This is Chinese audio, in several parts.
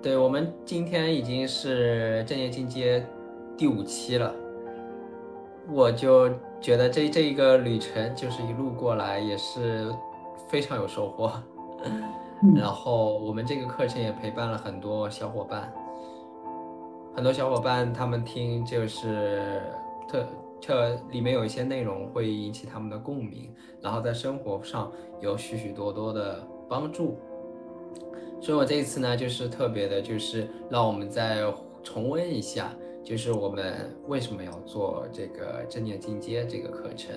对，我们今天已经是正业进阶第五期了，我就觉得这这一个旅程就是一路过来也是非常有收获。然后我们这个课程也陪伴了很多小伙伴，很多小伙伴他们听就是特特里面有一些内容会引起他们的共鸣，然后在生活上有许许多多的帮助。所以我这一次呢，就是特别的，就是让我们再重温一下，就是我们为什么要做这个正念进阶这个课程。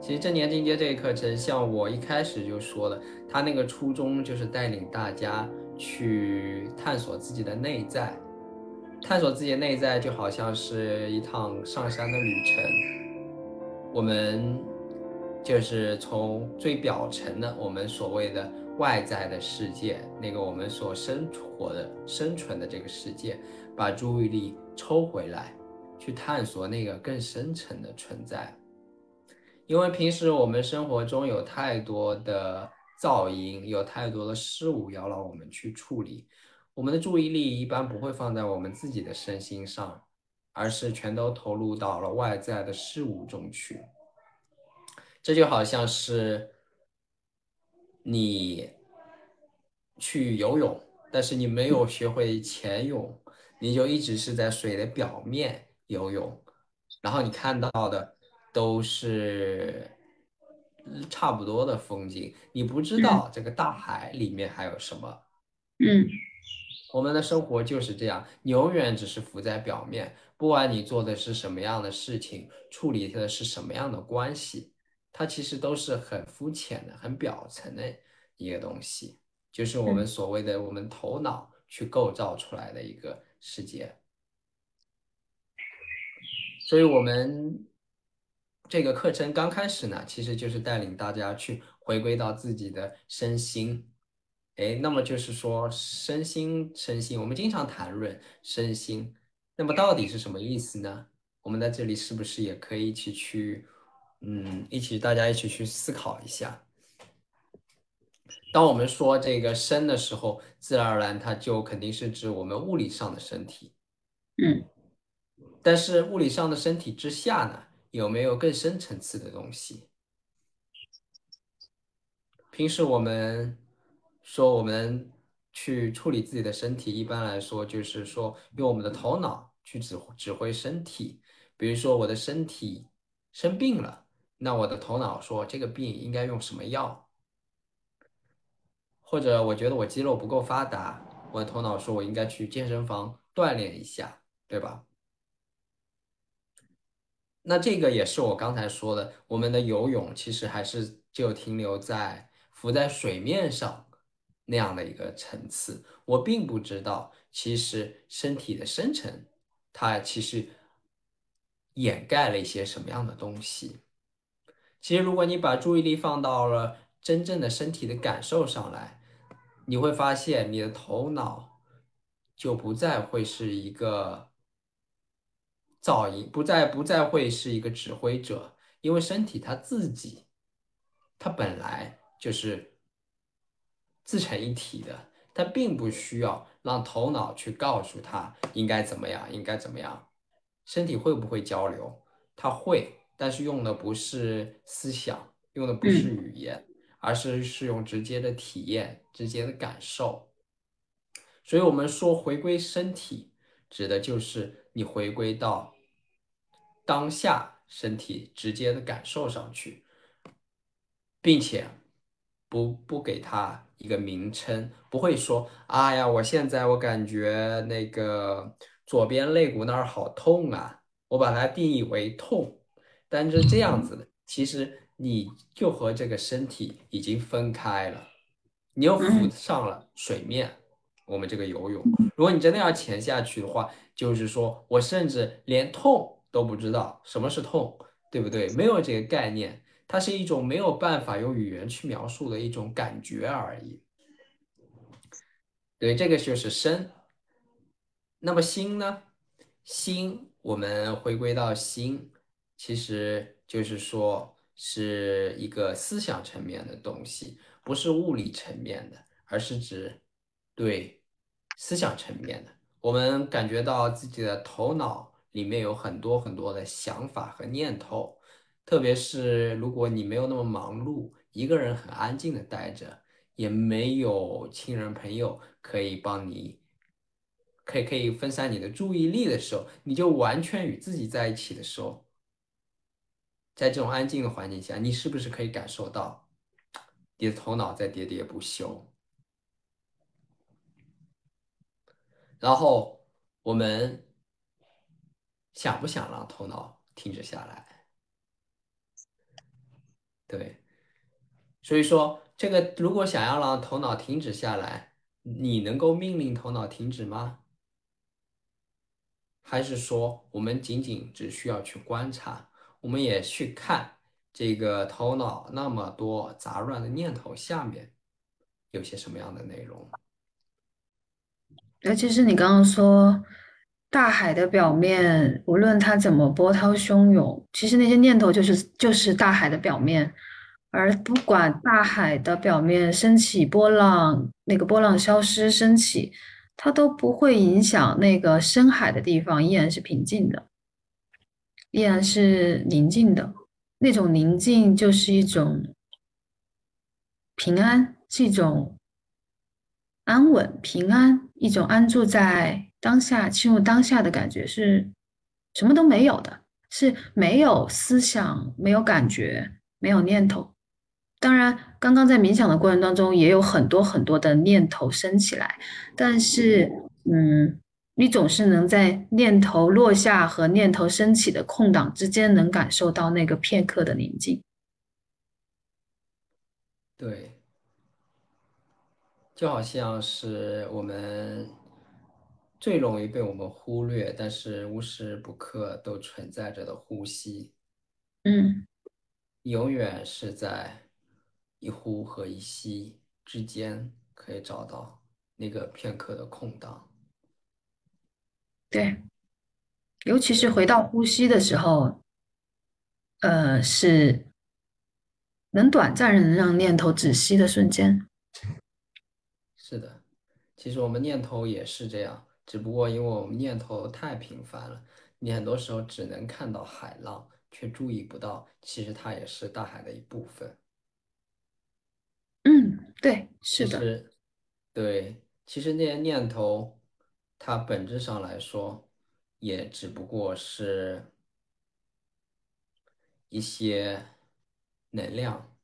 其实正念进阶这个课程，像我一开始就说了，它那个初衷就是带领大家去探索自己的内在，探索自己的内在就好像是一趟上山的旅程，我们。就是从最表层的我们所谓的外在的世界，那个我们所生活的、生存的这个世界，把注意力抽回来，去探索那个更深层的存在。因为平时我们生活中有太多的噪音，有太多的事物要让我们去处理，我们的注意力一般不会放在我们自己的身心上，而是全都投入到了外在的事物中去。这就好像是你去游泳，但是你没有学会潜泳，你就一直是在水的表面游泳，然后你看到的都是差不多的风景，你不知道这个大海里面还有什么。嗯，我们的生活就是这样，你永远只是浮在表面，不管你做的是什么样的事情，处理的是什么样的关系。它其实都是很肤浅的、很表层的一个东西，就是我们所谓的我们头脑去构造出来的一个世界。所以，我们这个课程刚开始呢，其实就是带领大家去回归到自己的身心。哎，那么就是说，身心、身心，我们经常谈论身心，那么到底是什么意思呢？我们在这里是不是也可以一起去？嗯，一起大家一起去思考一下。当我们说这个身的时候，自然而然它就肯定是指我们物理上的身体。嗯，但是物理上的身体之下呢，有没有更深层次的东西？平时我们说我们去处理自己的身体，一般来说就是说用我们的头脑去指指挥身体。比如说我的身体生病了。那我的头脑说这个病应该用什么药，或者我觉得我肌肉不够发达，我的头脑说我应该去健身房锻炼一下，对吧？那这个也是我刚才说的，我们的游泳其实还是就停留在浮在水面上那样的一个层次，我并不知道其实身体的深层它其实掩盖了一些什么样的东西。其实，如果你把注意力放到了真正的身体的感受上来，你会发现你的头脑就不再会是一个噪音，不再不再会是一个指挥者，因为身体它自己，它本来就是自成一体的，它并不需要让头脑去告诉他应该怎么样，应该怎么样。身体会不会交流？它会。但是用的不是思想，用的不是语言，而是是用直接的体验、直接的感受。所以，我们说回归身体，指的就是你回归到当下身体直接的感受上去，并且不不给它一个名称，不会说：“哎呀，我现在我感觉那个左边肋骨那儿好痛啊！”我把它定义为痛。但是这样子的，其实你就和这个身体已经分开了，你又浮上了水面。我们这个游泳，如果你真的要潜下去的话，就是说我甚至连痛都不知道什么是痛，对不对？没有这个概念，它是一种没有办法用语言去描述的一种感觉而已。对，这个就是身。那么心呢？心，我们回归到心。其实就是说，是一个思想层面的东西，不是物理层面的，而是指对思想层面的。我们感觉到自己的头脑里面有很多很多的想法和念头，特别是如果你没有那么忙碌，一个人很安静的待着，也没有亲人朋友可以帮你，可以可以分散你的注意力的时候，你就完全与自己在一起的时候，在这种安静的环境下，你是不是可以感受到你的头脑在喋喋不休？然后我们想不想让头脑停止下来？对，所以说这个如果想要让头脑停止下来，你能够命令头脑停止吗？还是说我们仅仅只需要去观察，我们也去看这个头脑那么多杂乱的念头下面有些什么样的内容？尤其是你刚刚说，大海的表面，无论它怎么波涛汹涌，其实那些念头就是就是大海的表面，而不管大海的表面升起波浪，那个波浪消失升起，它都不会影响那个深海的地方依然是平静的，依然是宁静的。那种宁静就是一种平安，是一种。安稳、平安，一种安住在当下、进入当下的感觉，是什么都没有的，是没有思想、没有感觉、没有念头。当然，刚刚在冥想的过程当中，也有很多很多的念头升起来，但是，嗯，你总是能在念头落下和念头升起的空档之间，能感受到那个片刻的宁静。对。就好像是我们最容易被我们忽略，但是无时不刻都存在着的呼吸，嗯，永远是在一呼和一吸之间可以找到那个片刻的空档。对，尤其是回，到呼吸的时候，呃，是能短暂能让念头止息的瞬间。是的，其实我们念头也是这样，只不过因为我们念头太频繁了，你很多时候只能看到海浪，却注意不到其实它也是大海的一部分。嗯，对，是的，实，对，其实那些念头，它本质上来说，也只不过是一些能量，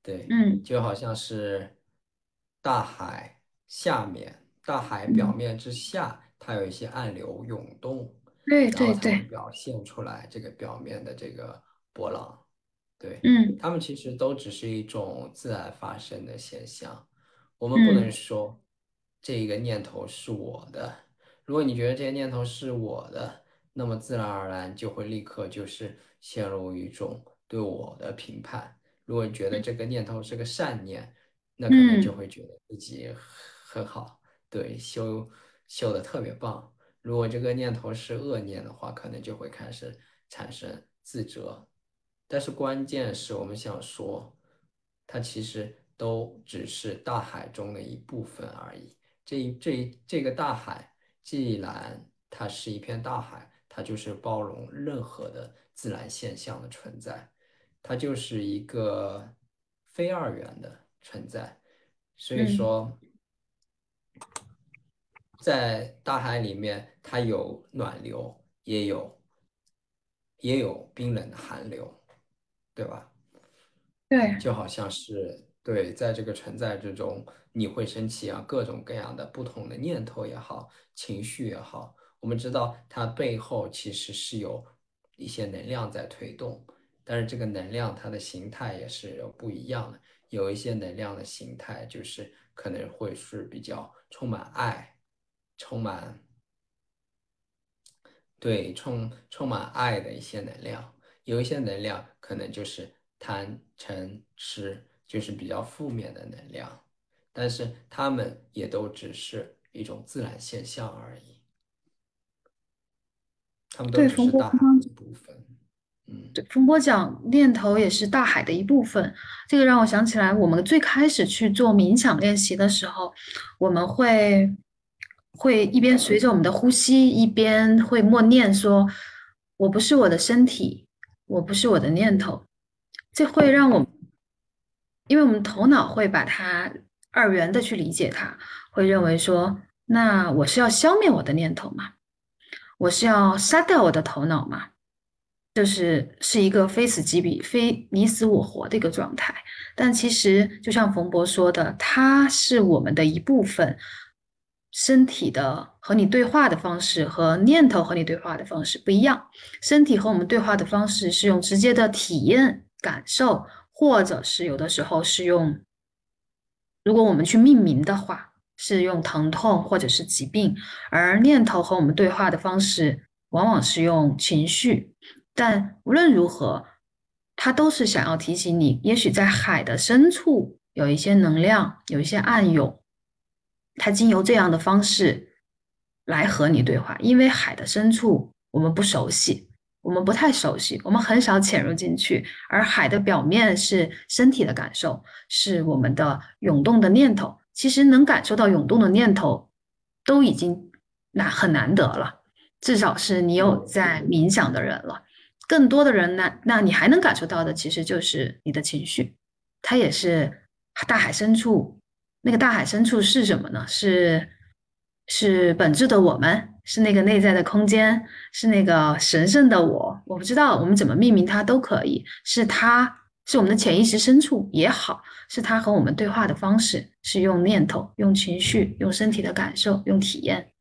对，嗯。就好像是大海下面，大海表嗯，面之下，它有一些暗流涌动，对然后才会对对，表现出来这个表面的这个波浪。对，嗯。它们其实都只是一种自然发生的现象，我们不能嗯。说这个念头是我的。如果你觉得这些念头是我的，那么自然而然就会立刻就是陷入一种对我的评判。如果你觉得这个念头是个善念，那可能就嗯会觉得自己很好，对，修修的特别棒。如果这个念头是恶念的话，可能就会开始产生自责。但是关键是我们想说，它其实都只是大海中的一部分而已。这一这一这个大海，既然它是一片大海，它就是包容任何的自然现象的存在，它就是一个非二元的存在。所以嗯，说，在大海里面，它有暖流，也有也有冰冷的寒流，对吧？对，就好像是对，在这个存在之中，你会生气啊，各种各样的不同的念头也好，情绪也好，我们知道它背后其实是有一些能量在推动，但是这个能量它的形态也是有不一样的，有一些能量的形态就是可能会是比较充满爱，充满。对，充充满爱的一些能量，有一些能量可能就是贪嗔痴，就是比较负面的能量，但是它们也都只是一种自然现象而已，它们都，只是大海的一部分。对，风波讲念头也是大海的一部分，这个让我想起来，我们最开始去做冥想练习的时候，我们会会一边随着我们的呼吸，一边会默念说：“我不是我的身体，我不是我的念头。”这会让我，因为我们头脑会把它二元的去理解它，会认为说：“那我是要消灭我的念头吗？我是要杀掉我的头脑吗？”就是是一个非死即彼、非你死我活的一个状态，但其实就像冯博说的，它是我们的一部分。身体的和你对话的方式和念头和你对话的方式不一样。身体和我们对话的方式是用直接的体验感受，或者是有的时候是用，如果我们去命名的话，是用疼痛或者是疾病。而念头和我们对话的方式往往是用情绪。但无论如何，它都是想要提醒你，也许在海的深处有一些能量，有一些暗涌，它经由这样的方式来和你对话。因为海的深处我们不熟悉，我们不太熟悉，我们很少潜入进去。而海的表面是身体的感受，是我们的涌动的念头。其实能感受到涌动的念头，都已经难很难得了，至少是你有在冥想的人了。更多的人呢，那你还能感受到的，其实就是你的情绪，它也是大海深处。那个大海深处是什么呢？是是本质的我们，是那个内在的空间，是那个神圣的我。我不知道我们怎么命名它都可以，是它是我们的潜意识深处也好，是它和我们对话的方式，是用念头、用情绪、用身体的感受、用体验。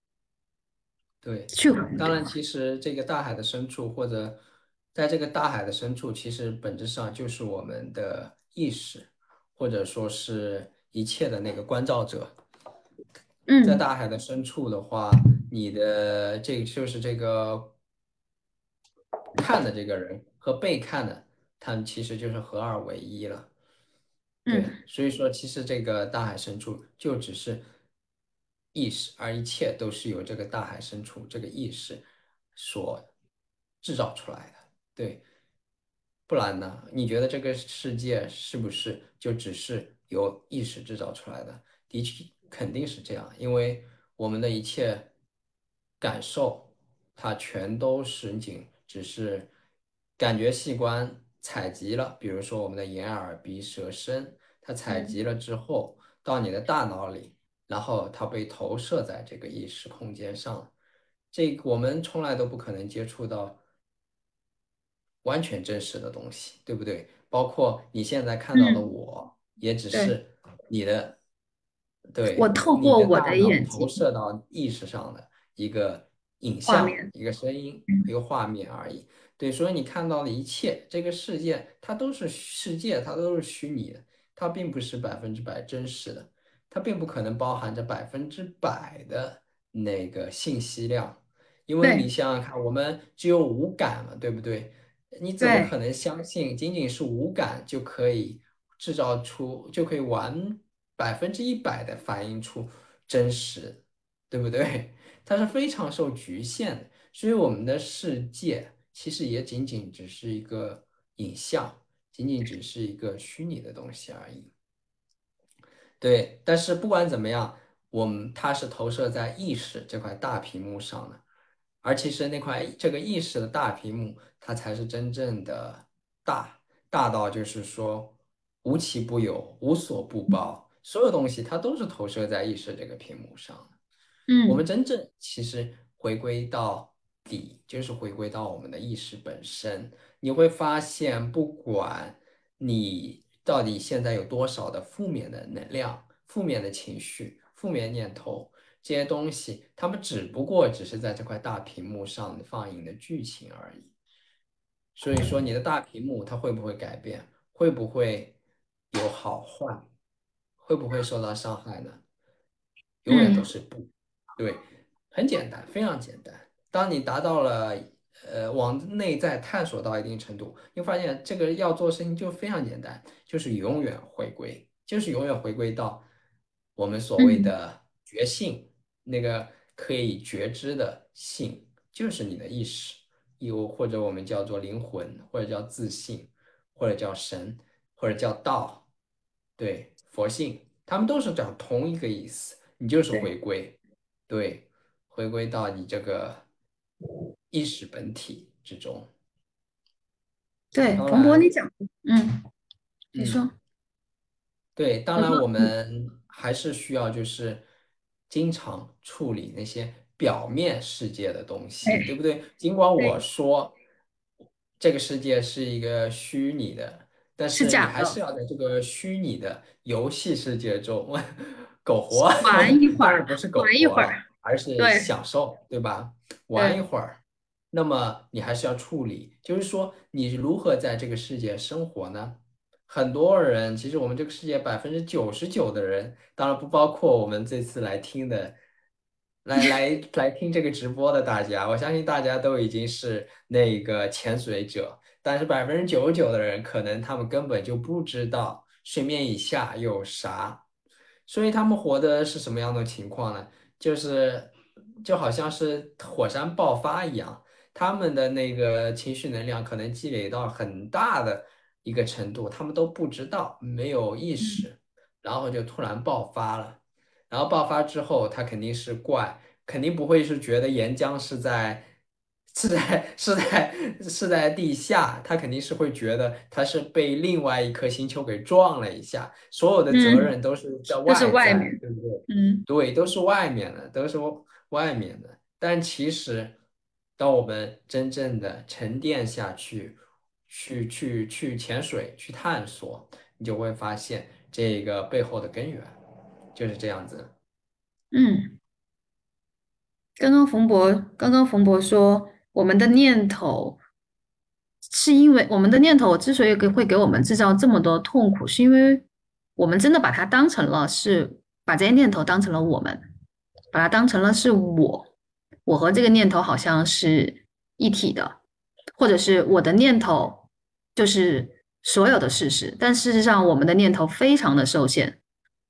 对，去当然，其实这个大海的深处或者。在这个大海的深处，其实本质上就是我们的意识，或者说是一切的那个关照者。嗯，在大海的深处的话，你的这个就是这个看的这个人和被看的，他们其实就是合二为一了。对，所以说其实这个大海深处就只是意识，而一切都是由这个大海深处这个意识所制造出来的。对，不然呢？你觉得这个世界是不是就只是由意识制造出来的？的确，肯定是这样，因为我们的一切感受，它全都是仅只是感觉器官采集了，比如说我们的眼、耳、鼻、舌、身，它采集了之后到你的大脑里，然后它被投射在这个意识空间上，这我们从来都不可能接触到。完全真实的东西，对不对？包括你现在看到的我，也只是你的，对，我透过我的眼睛投射到意识上的一个影像、一个声音、一个画面而已。对，所以你看到的一切，这个世界它都是世界，它都是虚拟的，它并不是百分之百真实的，它并不可能包含着百分之百的那个信息量，因为你想想看，我们只有五感嘛，对不对？你怎么可能相信仅仅是五感就可以制造出，就可以完百分之一百的反映出真实，对不对？它是非常受局限的，所以我们的世界其实也仅仅只是一个影像，仅仅只是一个虚拟的东西而已。对，但是不管怎么样，我们它是投射在意识这块大屏幕上的。而其实那块这个意识的大屏幕，它才是真正的大，大到就是说无奇不有，无所不包，所有东西它都是投射在意识这个屏幕上。嗯，我们真正其实回归到底，就是回归到我们的意识本身。你会发现，不管你到底现在有多少的负面的能量、负面的情绪、负面念头。这些东西，他们只不过只是在这块大屏幕上放映的剧情而已。所以说，你的大屏幕它会不会改变？会不会有好坏？会不会受到伤害呢？永远都是不对，很简单，非常简单。当你达到了呃往内在探索到一定程度，你发现这个要做事情就非常简单，就是永远回归，就是永远回归到我们所谓的觉性。那个可以觉知的性，就是你的意识，又或者我们叫做灵魂，或者叫自信，或者叫神，或者叫道，对，佛性，他们都是讲同一个意思，你就是回归，对，回归到你这个意识本体之中。对，当冯博你，讲，嗯，你嗯。说，对，当，然我嗯，们还是需要就是经常处理那些表面世界的东西，对哎，不对？尽管我，说这个世界是一个虚拟的，但是是你，还是要在这个虚拟的游戏世界中 苟活，玩一会儿，不是苟玩一会儿，活了，而是享受，对吧？玩一，会儿。那么你还是要处理，就是说你如何在这个世界生活呢？很多人，其实我们这个世界百分之九十九的人，当然不包括我们这次来听的，来来 来听这个直播的大家，我相信大家都已经是那个潜水者，但是百分之九十九的人，可能他们根本就不知道水面以下有啥，所以他们活的是什么样的情况呢？就是就好像是火山爆发一样。他们的那个情绪能量可能积累到很大的一个程度，他们都不知道，没有意嗯识，然后就突然爆发了。然后爆发之后，他肯定是怪，肯定不会是觉得岩浆是在是在是在是在地下，他肯定是会觉得他是被另外一颗星球给撞了一下，所有的责嗯，任都是在都是外在，外面，对不对？嗯对，都是外面的，都是外面的。但其实，当我们真正的沉淀下去，去去去潜水，去探索，你就会发现这个背后的根源就是这样子。嗯。刚刚冯博，刚刚冯博说，我们的念头是因为我们的念头之所以给会给我们制造这么多痛苦，是因为我们真的把它当成了是把这些念头当成了我们，把它当成了是我，我和这个念头好像是一体的，或者是我的念头就是所有的事实，但事实上我们的念头非常的受限。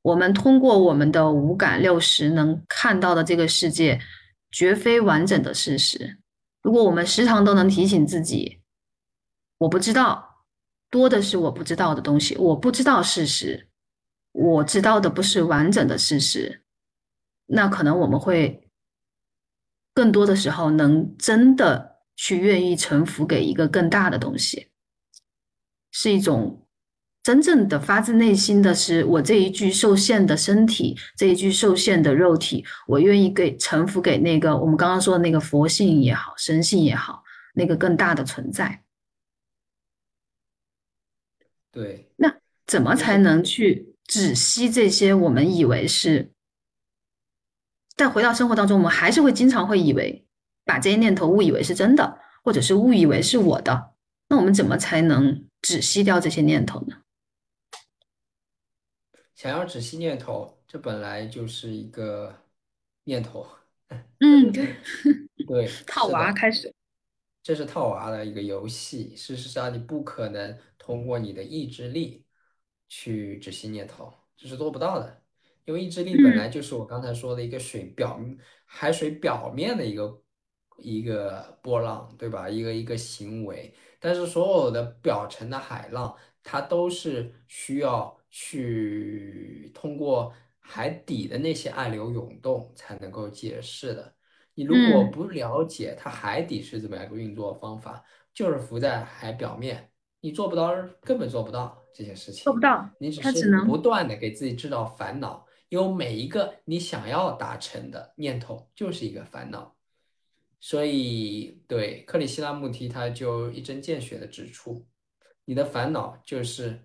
我们通过我们的五感六识能看到的这个世界，绝非完整的事实。如果我们时常都能提醒自己，我不知道，多的是我不知道的东西，我不知道事实，我知道的不是完整的事实，那可能我们会更多的时候能真的去愿意臣服给一个更大的东西。是一种真正的发自内心的是，我这一具受限的身体，这一具受限的肉体，我愿意给臣服给那个我们刚刚说的那个佛性也好，神性也好，那个更大的存在。对，那怎么才能去止息这些我们以为是？但回到生活当中，我们还是会经常会以为把这些念头误以为是真的，或者是误以为是我的。那我们怎么才能止息掉这些念头呢？想要止息念头，这本来就是一个念头。嗯，对，对，套。娃开始。这是套娃的一个游戏。事实上，你不可能通过你的意志力去止息念头，这是做不到的。因为意志力本嗯来就是我刚才说的一个水表海水表面的一个一个波浪，对吧？一个一个行为。但是所有的表层的海浪，它都是需要去通过海底的那些暗流涌动才能够解释的。你如果嗯，不了解它海底是怎么样一个运作方法，就是浮在海表面，你做不到，根本做不到这些事情。做不到，你只是不断的给自己制造烦恼，因为每一个你想要达成的念头就是一个烦恼。所以，对，克里希那穆提他就一针见血的指出，你的烦恼就是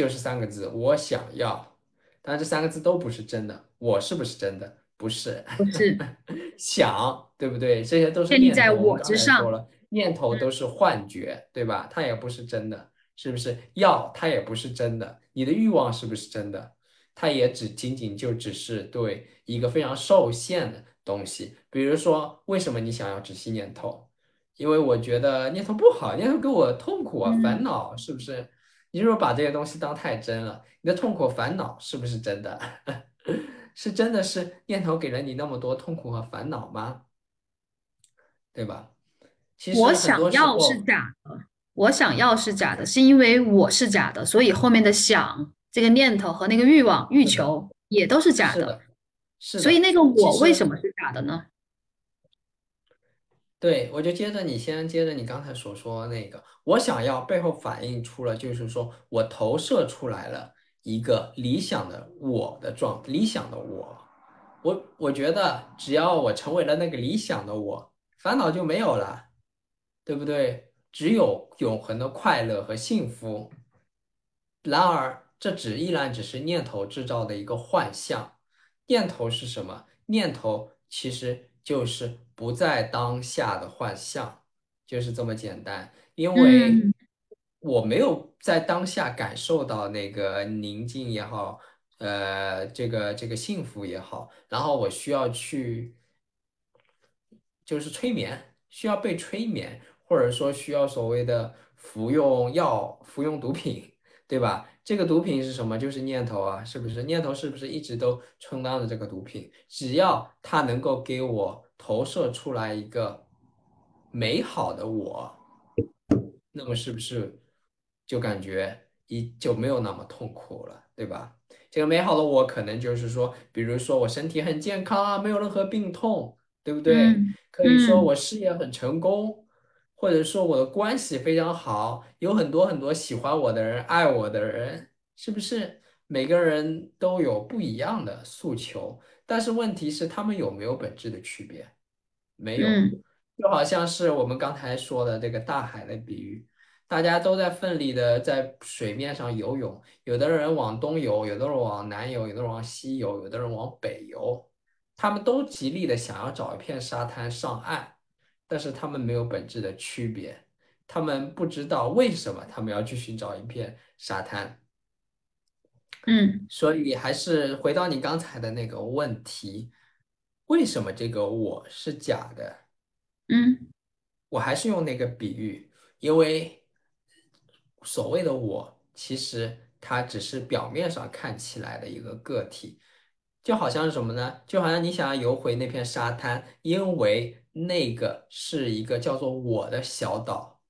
就是三个字，我想要。当然，这三个字都不是真的，我是不是真的？不是。不是 想，对不对？这些都是念在我刚之上。念头都是幻觉，对吧？它也不是真的，是不是？要它也不是真的，你的欲望是不是真的？它也只仅仅就只是对一个非常受限的东西。比如说，为什么你想要止息念头？因为我觉得念头不好，念头给我痛苦啊、烦嗯，恼，是不是？你如果把这些东西当太真了，你的痛苦、烦恼是不是真的？是真的是念头给了你那么多痛苦和烦恼吗？对吧？其我实我想要是，假的，我想要是假的，是因为我是假的，所以后面的想这个念头和那个欲望、欲，求也都是假的。是的，是的。所以那个我为什。么是假的呢？对，我就接着你先接着你刚才所说那个，我想要背后反映出了，就是说我投射出来了一个理想的我的状，理想的我，我我觉得只要我成为了那个理想的我，烦恼就没有了，对不对？只有永恒的快乐和幸福。然而，这只依然只是念头制造的一个幻象。念头是什么？念头其实就是不在当下的幻象，就是这么简单。因为嗯我没有在当下感受到那个宁静也好，呃，这个这个幸福也好，然后我需要去就是催眠，需要被催眠，或者说需要所谓的服用药、服用毒品。对吧？这个毒品是什么？就是念头啊，是不是？念头是不是一直都充当着这个毒品？只要它能够给我投射出来一个美好的我，那么是不是就感觉一就没有那么痛苦了，对吧？这个美好的我可能就是说，比如说我身体很健康啊，没有任何病痛，对不对？嗯可以说嗯我事业很成功，或者说我的关系非常好，有很多很多喜欢我的人、爱我的人，是不是？每个人都有不一样的诉求，但是问题是他们有没有本质的区别？没有。嗯就好像是我们刚才说的这个大海的比喻，大家都在奋力的在水面上游泳，有的人往东游，有的人往南游，有的人往西游，有的人往北游，他们都极力的想要找一片沙滩上岸，但是他们没有本质的区别，他们不知道为什么他们要去寻找一片沙滩，嗯所以还是回到你刚才的那个问题，为什么这个我是假的？嗯我还是用那个比喻，因为所谓的我，其实它只是表面上看起来的一个个体，就好像是什么呢？就好像你想要游回那片沙滩，因为那个是一个叫做我的小岛，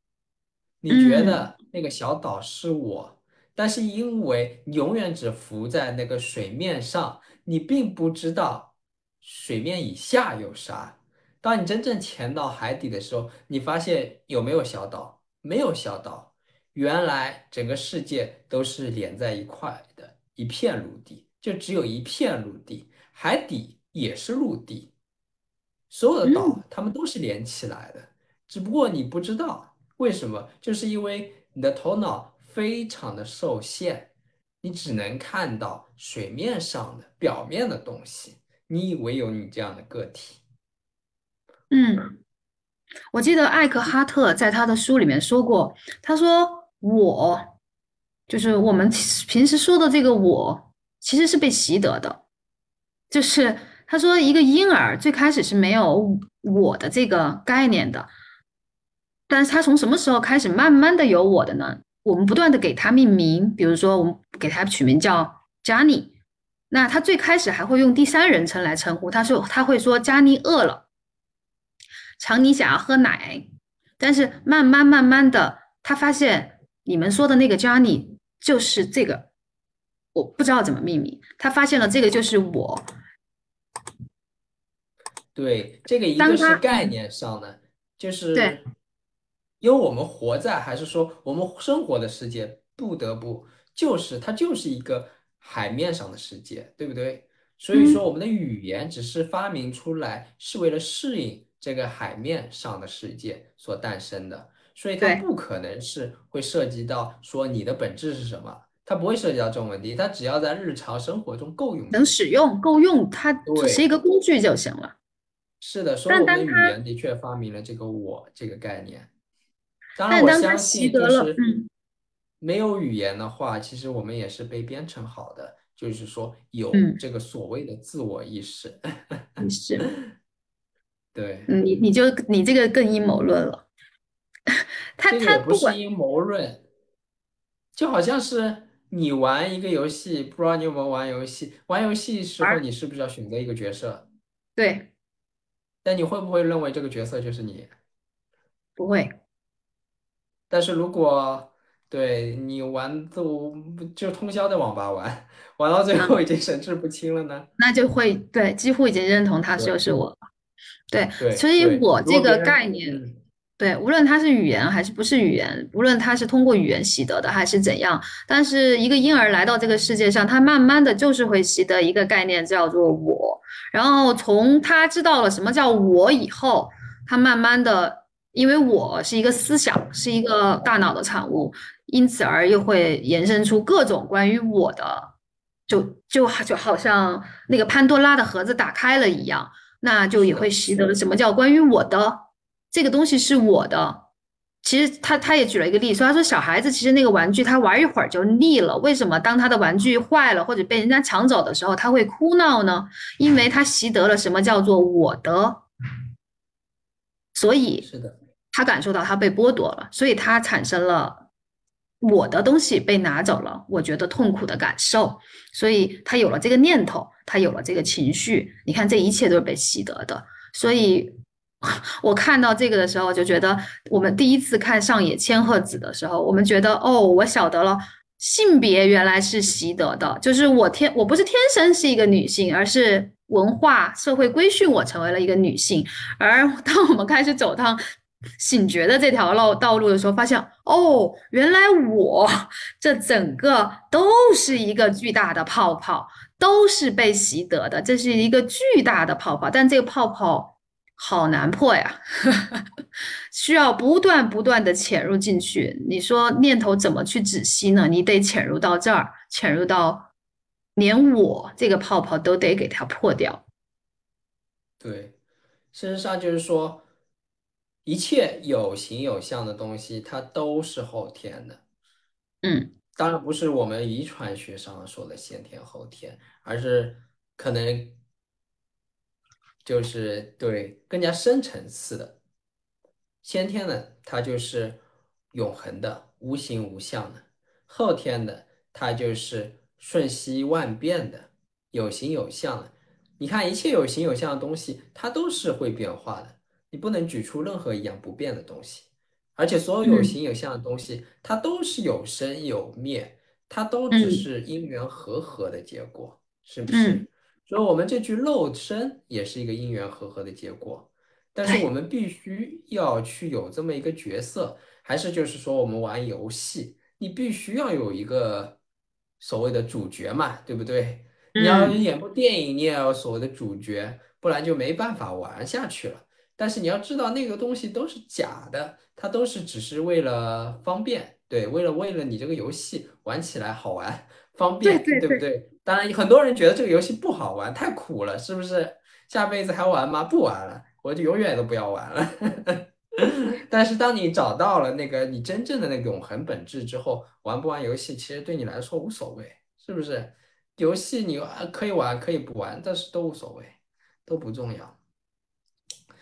你觉嗯得那个小岛是我，但是因为你永远只浮在那个水面上，你并不知道水面以下有啥。当你真正潜到海底的时候，你发现有没有小岛？没有小岛，原来整个世界都是连在一块的，一片陆地，就只有一片陆地，海底也是陆地，所有的嗯岛它们都是连起来的，只不过你不知道为什么，就是因为你的头脑非常的受限，你只能看到水面上的表面的东西，你以为有你这样的个体。嗯，我记得艾克哈特在他的书里面说过，他说我就是我们平时说的这个我，其实是被习得的。就是他说，一个婴儿最开始是没有我的这个概念的，但是他从什么时候开始慢慢的有我的呢？我们不断的给他命名，比如说我们给他取名叫 Johnny，那他最开始还会用第三人称来称呼，他说他会说 Johnny 饿了。常妮想要喝奶，但是慢慢慢慢的，他发现你们说的那个 Johnny 就是这个，我不知道怎么命名。他发现了这个就是我。对，这个一个是他概念上的，就对，是因为我们活在，还是说我们生活的世界，不得不就是它就是一个海面上的世界，对不对？所以说，嗯，我们的语言只是发明出来，是为了适应这个海面上的世界所诞生的，所以它对，不可能是会涉及到说你的本质是什么，它不会涉及到这种问题，它只要在日常生活中够用能。使用够用，它只是一对。个工具就行了。是的，所以我们的，语言的确发明了这个“我”这个概念。当然，我相信，就是嗯，没有语言的话，其实我们也是被编程好的，就是说有嗯，这个所谓的自我意识。也是，对，嗯，你你就你这个更阴谋论了。他他不管，是阴谋论，就好像是你玩一个游戏，不知道你有没有玩游戏？玩游戏时候，你是不是要选择一个角色？对，但你会不会认为这个角色就是你？不会，但是如果对你玩都就通宵在网吧玩，玩到最后嗯，已经神志不清了呢？那就会对，几乎已经认同他就是我了。对，所以我这个概念。对，无论它是语言还是不是语言，无论它是通过语言习得的还是怎样，但是一个婴儿来到这个世界上，他慢慢的就是会习得一个概念叫做我，然后从他知道了什么叫我以后，他慢慢的，因为我是一个思想，是一个大脑的产物，因此而又会延伸出各种关于我的，就就就好像那个潘多拉的盒子打开了一样，那就也，会习得了什么叫关于我的。这个东西是我的。其实他他也举了一个例子，说他说小孩子其实那个玩具他玩一会儿就腻了，为什么当他的玩具坏了或者被人家抢走的时候他会哭闹呢？因为他习得了什么叫做我的，所以是的，他感受到他被剥夺了，所以他产生了我的东西被拿走了，我觉得痛苦的感受，所以他有了这个念头，他有了这个情绪。你看，这一切都是被习得的，所以。我看到这个的时候，就觉得我们第一次看上野千鹤子的时候，我们觉得哦，我晓得了，性别原来是习得的，就是我天，我不是天生是一个女性，而是文化社会规训我成为了一个女性。而 当我们开始走趟醒觉的这条路道路的时候，发现哦，原来我这整个都是一个巨大的泡泡，都是被习得的，这是一个巨大的泡泡，但这个泡泡。好难破呀，需要不断不断的潜入进去。你说念头怎么去止息呢？你得潜入到这儿，潜入到连我这个泡泡都得给它破掉。对，事实上就是说，一切有形有相的东西，它都是后天的。嗯当然不是我们遗传学上说的先天后天，而是可能就是对更加深层次的先天的，它就是永恒的、无形无相的；后天的，它就是瞬息万变的、有形有相的。你看，一切有形有相的东西，它都是会变化的，你不能举出任何一样不变的东西。而且，所有有嗯形有相的东西，它都是有生有灭。它都只嗯是因缘和合的结果，是不嗯，是？所以，我们这句肉身也是一个因缘和合的结果。但是，我，们必须要去有这么一个角色，还是就是说，我们玩游戏，你必须要有一个所谓的主角嘛，对不对？你要嗯演部电影，你也要有所谓的主角，不然就没办法玩下去了。但是你要知道，那个东西都是假的，它都是只是为了方便，对，为了为了你这个游戏玩起来好玩、方便，对不对？当然，很多人觉得这个游戏不好玩，太苦了，是不是？下辈子还玩吗？不玩了，我就永远都不要玩了。但是当你找到了那个你真正的那个永恒本质之后，玩不玩游戏其实对你来说无所谓，是不是？游戏你啊可以玩可以不玩，但是都无所谓，都不重要。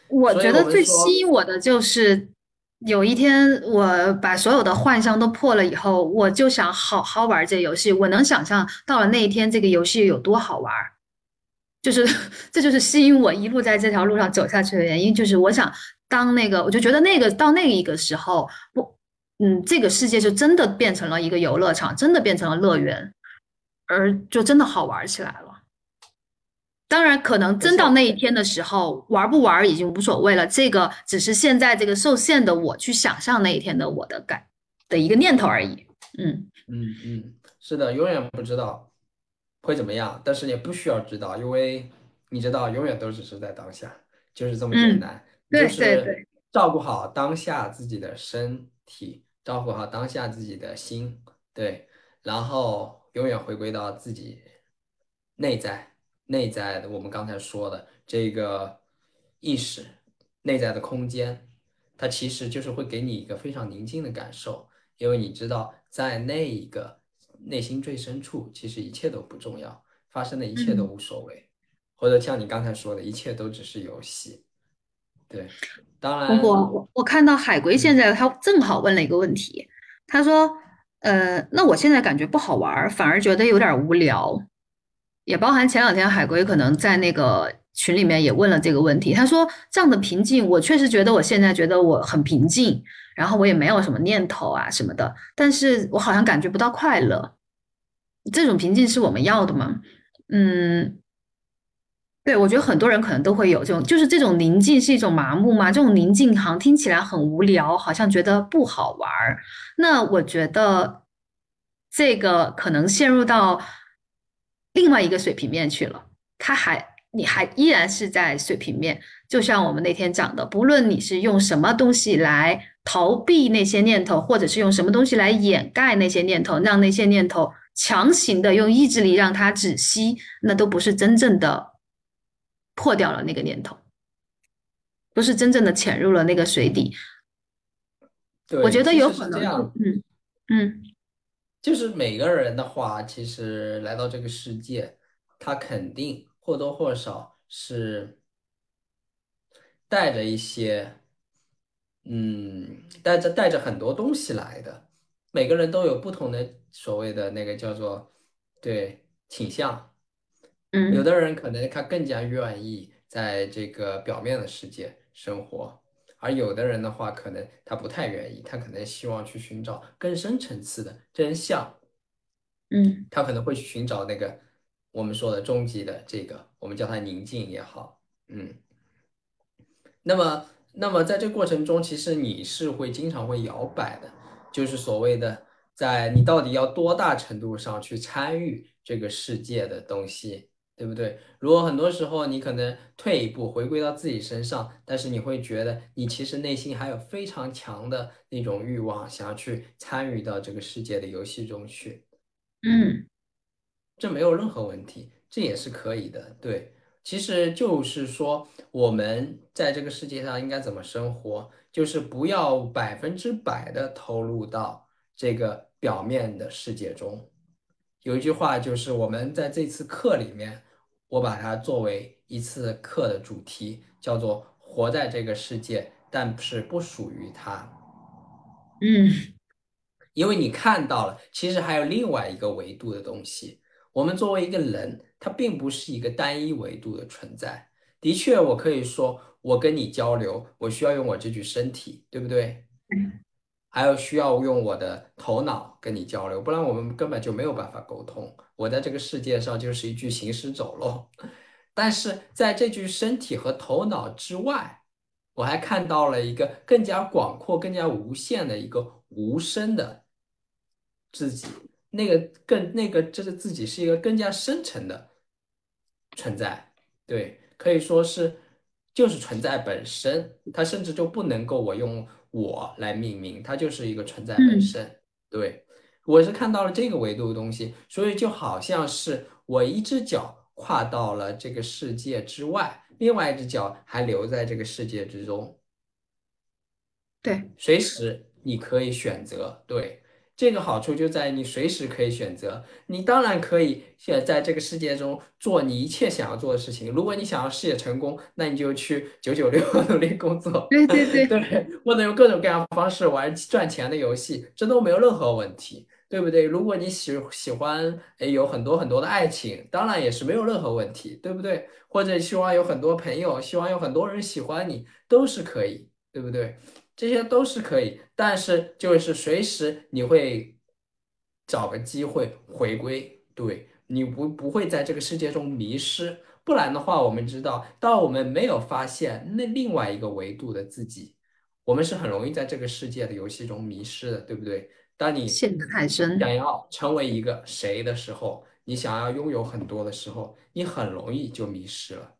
我我觉得最吸。引我的就是有一天我把所有的幻象都破了以后，我就想好好玩这游戏。我能想象到了那一天，这个游戏有多好玩。就是 这就是吸引我一路在这条路上走下去的原因，就是我想当那个，我就觉得那个到那一个时候，不，嗯，这个世界就真的变成了一个游乐场，真的变成了乐园，而就真的好玩起来了。当然，可能真到那一天的时候，玩不玩已经无所谓了，这个只是现在这个受限的我去想象那一天的我的感的一个念头而已。嗯。嗯嗯，是的，永远不知道会怎么样，但是也不需要知道，因为你知道，永远都只是在当下，就是这么简嗯，单。你就对对是对，照顾好当下自己的身体，照顾好当下自己的心，对，然后永远回归到自己内在，内在的我们刚才说的这个意识，内在的空间，它其实就是会给你一个非常宁静的感受。因为你知道，在那一个内心最深处，其实一切都不重要，发生的一切都嗯。无所谓，或者像你刚才说的，一切都只是游戏。对，当我然，我我看到海龟现嗯在他正好问了一个问题，他说，呃，那我现在感觉不好玩儿，反而觉得有点无聊，也包含前两天海龟可能在那个群里面也问了这个问题，他说这样的平静，我确实觉得我现在觉得我很平静，然后我也没有什么念头啊什么的，但是我好像感觉不到快乐。这种平静是我们要的吗？嗯，对，我觉得很多人可能都会有这种，就是这种宁静是一种麻木吗？这种宁静好像听起来很无聊，好像觉得不好玩儿。那我觉得这个可能陷入到另外一个水平面去了，它还。你还依然是在水平面，就像我们那天讲的，不论你是用什么东西来逃避那些念头，或者是用什么东西来掩盖那些念头，让那些念头强行的用意志力让它止息，那都不是真正的破掉了那个念头，不是真正的潜入了那个水底。我觉得有可能，嗯嗯，就是每个人的话，其实来到这个世界，他肯定。或多或少是带着一些，嗯，带着带着很多东西来的。每个人都有不同的所谓的那个叫做对倾向，嗯，有的人可能他更加愿意在这个表面的世界生活，而有的人的话，可能他不太愿意，他可能希望去寻找更深层次的真相，嗯，他可能会去寻找那个。我们说的终极的这个，我们叫它宁静也好，嗯，那么，那么在这过程中，其实你是会经常会摇摆的，就是所谓的，在你到底要多大程度上去参与这个世界的东西，对不对？如果很多时候你可能退一步，回归到自己身上，但是你会觉得你其实内心还有非常强的那种欲望，想要去参与到这个世界的游戏中去，嗯。这没有任何问题，这也是可以的。对，其实就是说我们在这个世界上应该怎么生活，就是不要百分之百的投入到这个表面的世界中。有一句话就是我们在这次课里面，我把它作为一次课的主题，叫做“活在这个世界，但是不属于它”。嗯，因为你看到了，其实还有另外一个维度的东西。我们作为一个人，它并不是一个单一维度的存在。的确，我可以说，我跟你交流，我需要用我这具身体，对不对？还有需要用我的头脑跟你交流，不然我们根本就没有办法沟通。我在这个世界上就是一具行尸走肉，但是在这具身体和头脑之外，我还看到了一个更加广阔、更加无限的一个无声的自己。那个更那个，这是自己是一个更加深沉的存在，对，可以说是就是存在本身，它甚至就不能够我用我来命名，它就是一个存在本身。对，我是看到了这个维度的东西，所以就好像是我一只脚跨到了这个世界之外，另外一只脚还留在这个世界之中。对，随时你可以选择，对。这个好处就在你随时可以选择，你当然可以选在这个世界中做你一切想要做的事情。如果你想要事业成功，那你就去 九九六 努力工作，对对对对，或者用各种各样的方式玩赚钱的游戏，这都没有任何问题，对不对？如果你喜喜欢诶有很多很多的爱情，当然也是没有任何问题，对不对？或者希望有很多朋友，希望有很多人喜欢你，都是可以，对不对？这些都是可以，但是就是随时你会找个机会回归，对你不不会在这个世界中迷失。不然的话，我们知道，当我们没有发现那另外一个维度的自己，我们是很容易在这个世界的游戏中迷失的，对不对？当你陷得太深，想要成为一个谁的时候，你想要拥有很多的时候，你很容易就迷失了。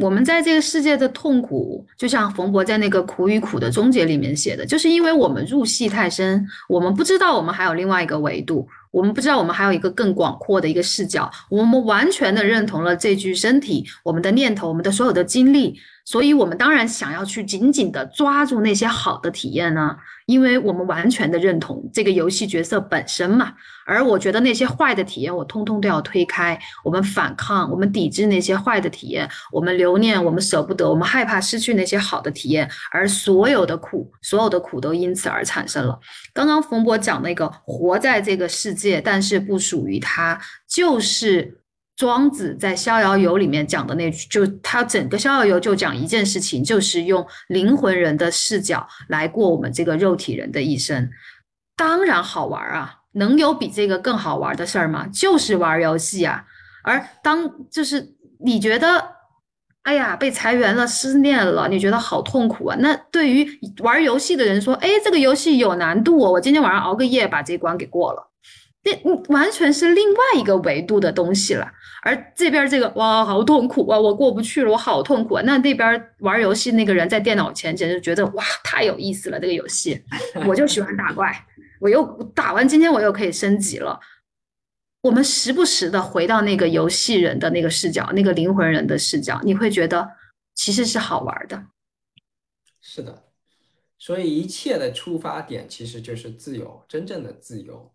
我们在这个世界的痛苦，就像冯博在那个《苦与苦的终结》里面写的，就是因为我们入戏太深，我们不知道我们还有另外一个维度，我们不知道我们还有一个更广阔的一个视角，我们完全的认同了这具身体，我们的念头，我们的所有的经历，所以我们当然想要去紧紧的抓住那些好的体验呢。因为我们完全的认同这个游戏角色本身嘛，而我觉得那些坏的体验，我通通都要推开。我们反抗，我们抵制那些坏的体验，我们留念，我们舍不得，我们害怕失去那些好的体验，而所有的苦，所有的苦都因此而产生了。刚刚冯博讲那个活在这个世界，但是不属于他，就是庄子在《逍遥游》里面讲的那句，就他整个《逍遥游》就讲一件事情，就是用灵魂人的视角来过我们这个肉体人的一生。当然好玩啊，能有比这个更好玩的事儿吗？就是玩游戏啊。而当就是你觉得，哎呀，被裁员了，失恋了，你觉得好痛苦啊。那对于玩游戏的人说，哎，这个游戏有难度哦，我今天晚上熬个夜把这关给过了。那完全是另外一个维度的东西了，而这边这个哇，好痛苦啊，我过不去了，我好痛苦啊。那那边玩游戏那个人在电脑前简直觉得哇，太有意思了，这个游戏，我就喜欢打怪，我又打完今天我又可以升级了。我们时不时的回到那个游戏人的那个视角，那个灵魂人的视角，你会觉得其实是好玩的。是的，所以一切的出发点其实就是自由，真正的自由。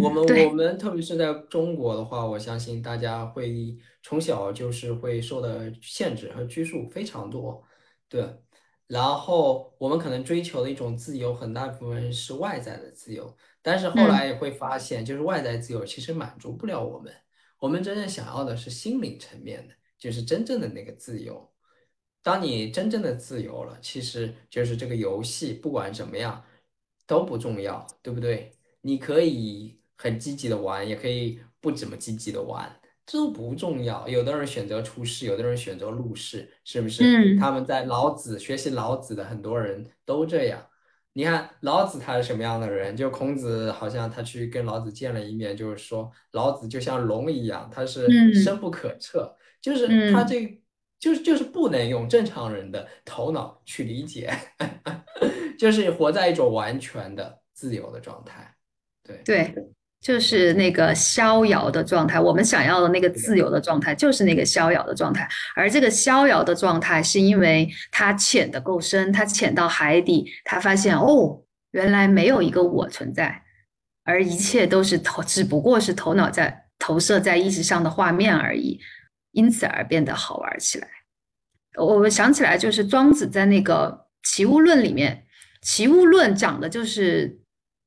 我们我们特别是在中国的话，我相信大家会从小就是会受的限制和拘束非常多，对。然后我们可能追求的一种自由，很大部分是外在的自由，但是后来也会发现，就是外在自由其实满足不了我们，我们真正想要的是心灵层面的，就是真正的那个自由。当你真正的自由了，其实就是这个游戏不管怎么样都不重要，对不对？你可以很积极的玩，也可以不怎么积极的玩，这都不重要。有的人选择出世，有的人选择入世，是不是？嗯。他们在老子学习老子的很多人都这样。你看老子他是什么样的人？就孔子好像他去跟老子见了一面，就是说老子就像龙一样，他是深不可测，就是他这就是就是不能用正常人的头脑去理解，就是活在一种完全的自由的状态。对，就是那个逍遥的状态。我们想要的那个自由的状态，就是那个逍遥的状态。而这个逍遥的状态，是因为他潜的够深，他潜到海底，他发现哦，原来没有一个我存在，而一切都是头，只不过是头脑在投射在意识上的画面而已，因此而变得好玩起来。我想起来，就是庄子在那个《齐物论》里面，《齐物论》讲的就是。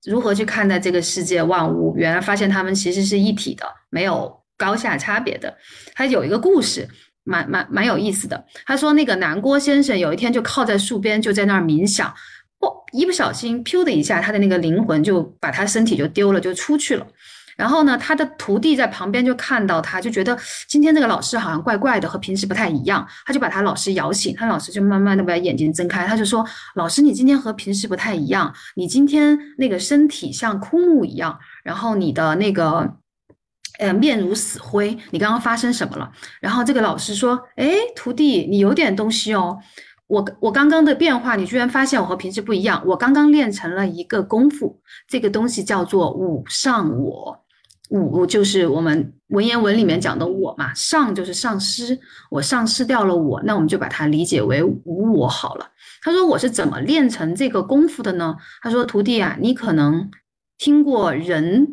如何去看待这个世界万物？原来发现它们其实是一体的，没有高下差别的。他有一个故事，蛮蛮蛮有意思的。他说，那个南郭先生有一天就靠在树边，就在那儿冥想，嚯，一不小心，噗的一下，他的那个灵魂就把他身体就丢了，就出去了。然后呢，他的徒弟在旁边就看到他，就觉得今天这个老师好像怪怪的，和平时不太一样。他就把他老师摇醒，他老师就慢慢的把眼睛睁开，他就说：“老师，你今天和平时不太一样，你今天那个身体像枯木一样，然后你的那个，呃，面如死灰，你刚刚发生什么了？”然后这个老师说：“哎，徒弟，你有点东西哦，我我刚刚的变化，你居然发现我和平时不一样。我刚刚练成了一个功夫，这个东西叫做五上我。”我就是我们文言文里面讲的我嘛，丧就是丧失，我丧失掉了我，那我们就把它理解为无我好了。他说我是怎么练成这个功夫的呢？他说徒弟啊，你可能听过人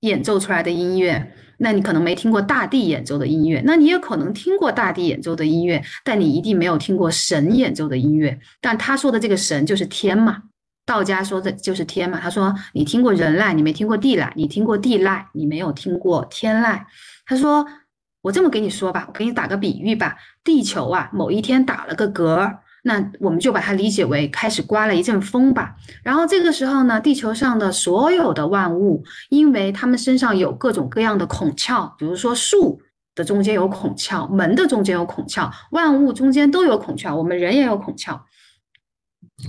演奏出来的音乐，那你可能没听过大地演奏的音乐，那你也可能听过大地演奏的音乐，但你一定没有听过神演奏的音乐。但他说的这个神就是天嘛。道家说的就是天嘛，他说你听过人籁，你没听过地籁，你听过地籁，你没有听过天籁。他说我这么给你说吧，我给你打个比喻吧，地球啊，某一天打了个嗝，那我们就把它理解为开始刮了一阵风吧。然后这个时候呢，地球上的所有的万物，因为它们身上有各种各样的孔窍，比如说树的中间有孔窍，门的中间有孔窍，万物中间都有孔窍，我们人也有孔窍。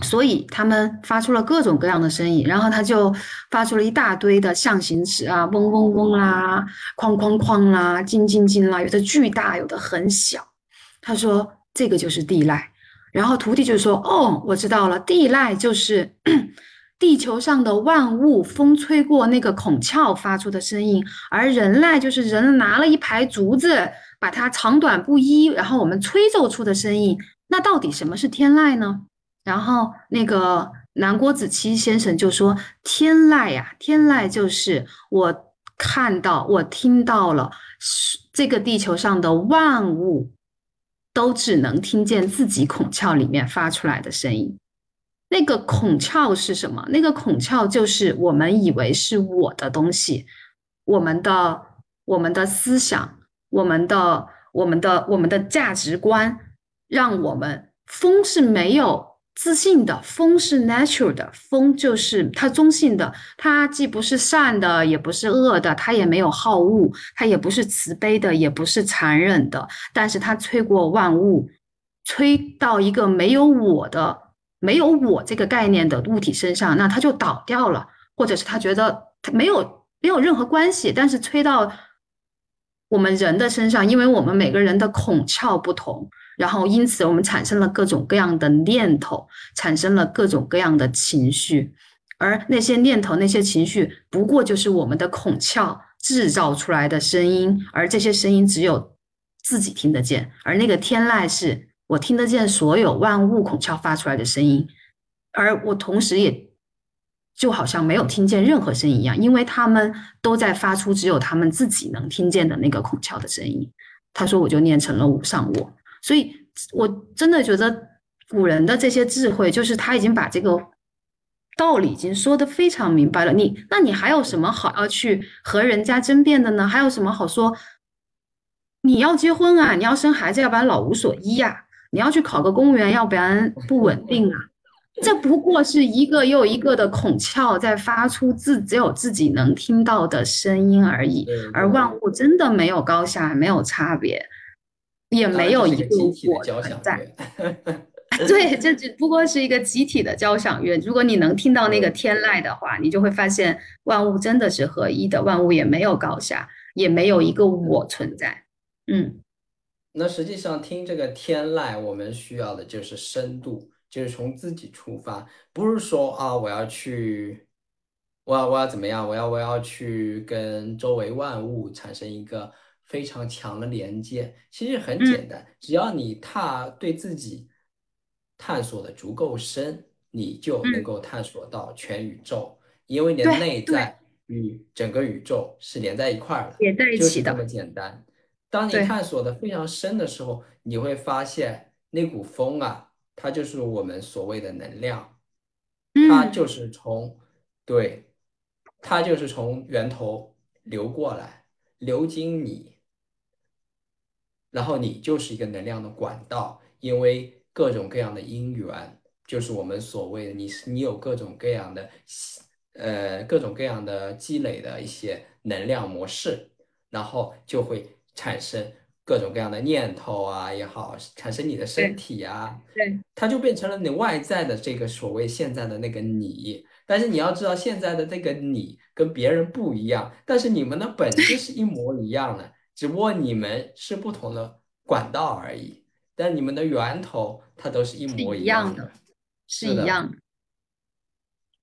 所以他们发出了各种各样的声音，然后他就发出了一大堆的象形词啊，嗡嗡嗡啦，哐哐哐啦，金金金啦，有的巨大，有的很小。他说这个就是地籁，然后徒弟就说：“哦，我知道了，地籁就是 地球上的万物风吹过那个孔窍发出的声音，而人籁就是人拿了一排竹子，把它长短不一，然后我们吹奏出的声音。那到底什么是天籁呢？”然后那个南郭子期先生就说：“天籁呀，天籁就是我看到、我听到了，这个地球上的万物都只能听见自己孔窍里面发出来的声音。那个孔窍是什么？那个孔窍就是我们以为是我的东西，我们的、我们的思想、我们的、我们的、我们的价值观，让我们风是没有自信的，风是 natural 的，风就是它中性的，它既不是善的，也不是恶的，它也没有好恶，它也不是慈悲的，也不是残忍的，但是它吹过万物，吹到一个没有我的、没有我这个概念的物体身上，那它就倒掉了，或者是他觉得它没有没有任何关系，但是吹到我们人的身上，因为我们每个人的孔窍不同，然后因此我们产生了各种各样的念头，产生了各种各样的情绪，而那些念头、那些情绪，不过就是我们的孔窍制造出来的声音，而这些声音只有自己听得见，而那个天籁是我听得见所有万物孔窍发出来的声音，而我同时也。就好像没有听见任何声音一样，因为他们都在发出只有他们自己能听见的那个孔窍的声音。他说：“我就念成了无上我。”所以，我真的觉得古人的这些智慧，就是他已经把这个道理已经说得非常明白了。你，那你还有什么好要去和人家争辩的呢？还有什么好说？你要结婚啊，你要生孩子，要不然老无所依呀。你要去考个公务员，要不然不稳定啊。这不过是一个又一个的孔窍在发出自只有自己能听到的声音而已，而万物真的没有高下，没有差别，也没有一个我存在。对，这只不过是一个集体的交响乐。如果你能听到那个天籁的话，你就会发现万物真的是合一的，万物也没有高下，也没有一个我存在。嗯，那实际上听这个天籁，我们需要的就是深度。就是从自己出发，不是说啊，我要去，我要我要怎么样，我要我要去跟周围万物产生一个非常强的连接。其实很简单，只要你踏对自己探索的足够深，你就能够探索到全宇宙，因为你的内在与整个宇宙是连在一块儿的，连在一起的，这么简单。当你探索的非常深的时候，你会发现那股风啊。它就是我们所谓的能量，它就是从，对，它就是从源头流过来，流经你，然后你就是一个能量的管道，因为各种各样的因缘，就是我们所谓的你是，你有各种各样的，呃，各种各样的积累的一些能量模式，然后就会产生。各种各样的念头啊也好，产生你的身体啊，对，它就变成了你外在的这个所谓现在的那个你。但是你要知道，现在的这个你跟别人不一样，但是你们的本质是一模一样的，只不过你们是不同的管道而已。但你们的源头它都是一模一样的，是一样的。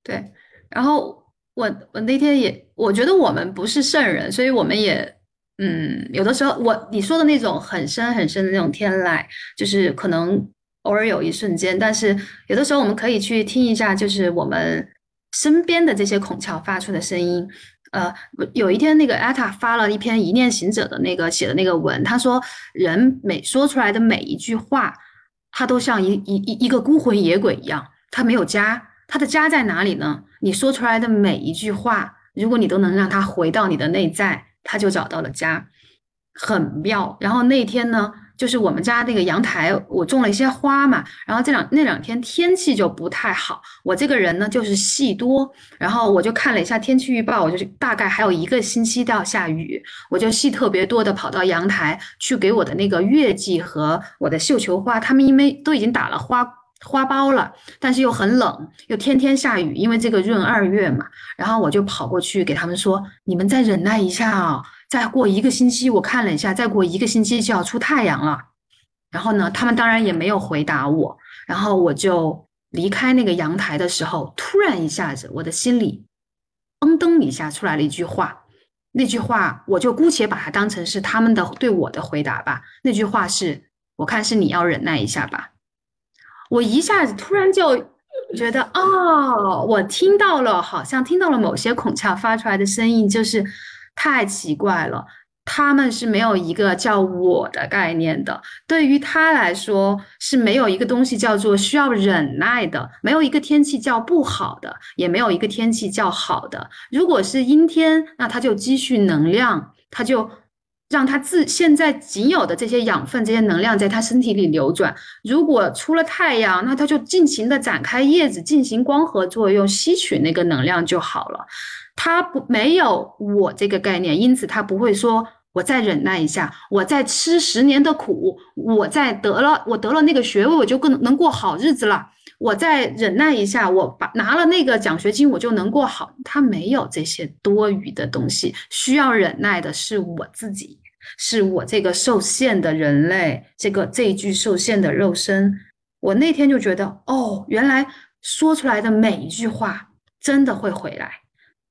对，然后我我那天也，我觉得我们不是圣人，所以我们也。嗯，有的时候我你说的那种很深很深的那种天籁，就是可能偶尔有一瞬间，但是有的时候我们可以去听一下，就是我们身边的这些孔窍发出的声音。呃，有一天那个艾塔发了一篇一念行者的那个写的那个文，他说人每说出来的每一句话，他都像一一一一个孤魂野鬼一样，他没有家，他的家在哪里呢？你说出来的每一句话，如果你都能让他回到你的内在。他就找到了家，很妙。然后那天呢，就是我们家那个阳台，我种了一些花嘛。然后这两那两天天气就不太好。我这个人呢，就是戏多。然后我就看了一下天气预报，我就大概还有一个星期都要下雨。我就戏特别多的跑到阳台去给我的那个月季和我的绣球花，他们因为都已经打了花。花苞了，但是又很冷，又天天下雨，因为这个闰二月嘛。然后我就跑过去给他们说：“你们再忍耐一下啊，再过一个星期，我看了一下，再过一个星期就要出太阳了。”然后呢，他们当然也没有回答我。然后我就离开那个阳台的时候，突然一下子，我的心里“噔”一下出来了一句话。那句话，我就姑且把它当成是他们的对我的回答吧。那句话是：“我看是你要忍耐一下吧。”我一下子突然就觉得，哦，我听到了，好像听到了某些孔窍发出来的声音，就是太奇怪了。他们是没有一个叫我的概念的，对于他来说是没有一个东西叫做需要忍耐的，没有一个天气叫不好的，也没有一个天气叫好的。如果是阴天，那他就积蓄能量，他就让他自现在仅有的这些养分、这些能量在他身体里流转。如果出了太阳，那他就尽情的展开叶子，进行光合作用，吸取那个能量就好了。他不没有我这个概念，因此他不会说我再忍耐一下，我再吃十年的苦，我再得了我得了那个学位，我就更能过好日子了。我再忍耐一下，我把拿了那个奖学金，我就能过好。他没有这些多余的东西，需要忍耐的是我自己，是我这个受限的人类，这个这一具受限的肉身。我那天就觉得，哦，原来说出来的每一句话真的会回来，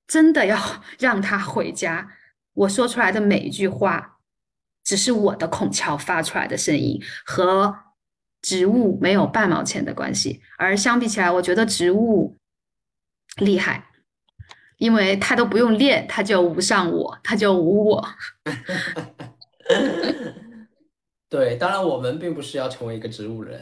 真的要 让他回家。我说出来的每一句话，只是我的孔窍发出来的声音和。植物没有半毛钱的关系，而相比起来，我觉得植物厉害，因为他都不用练，他就无上我，他就无我。对，当然我们并不是要成为一个植物人。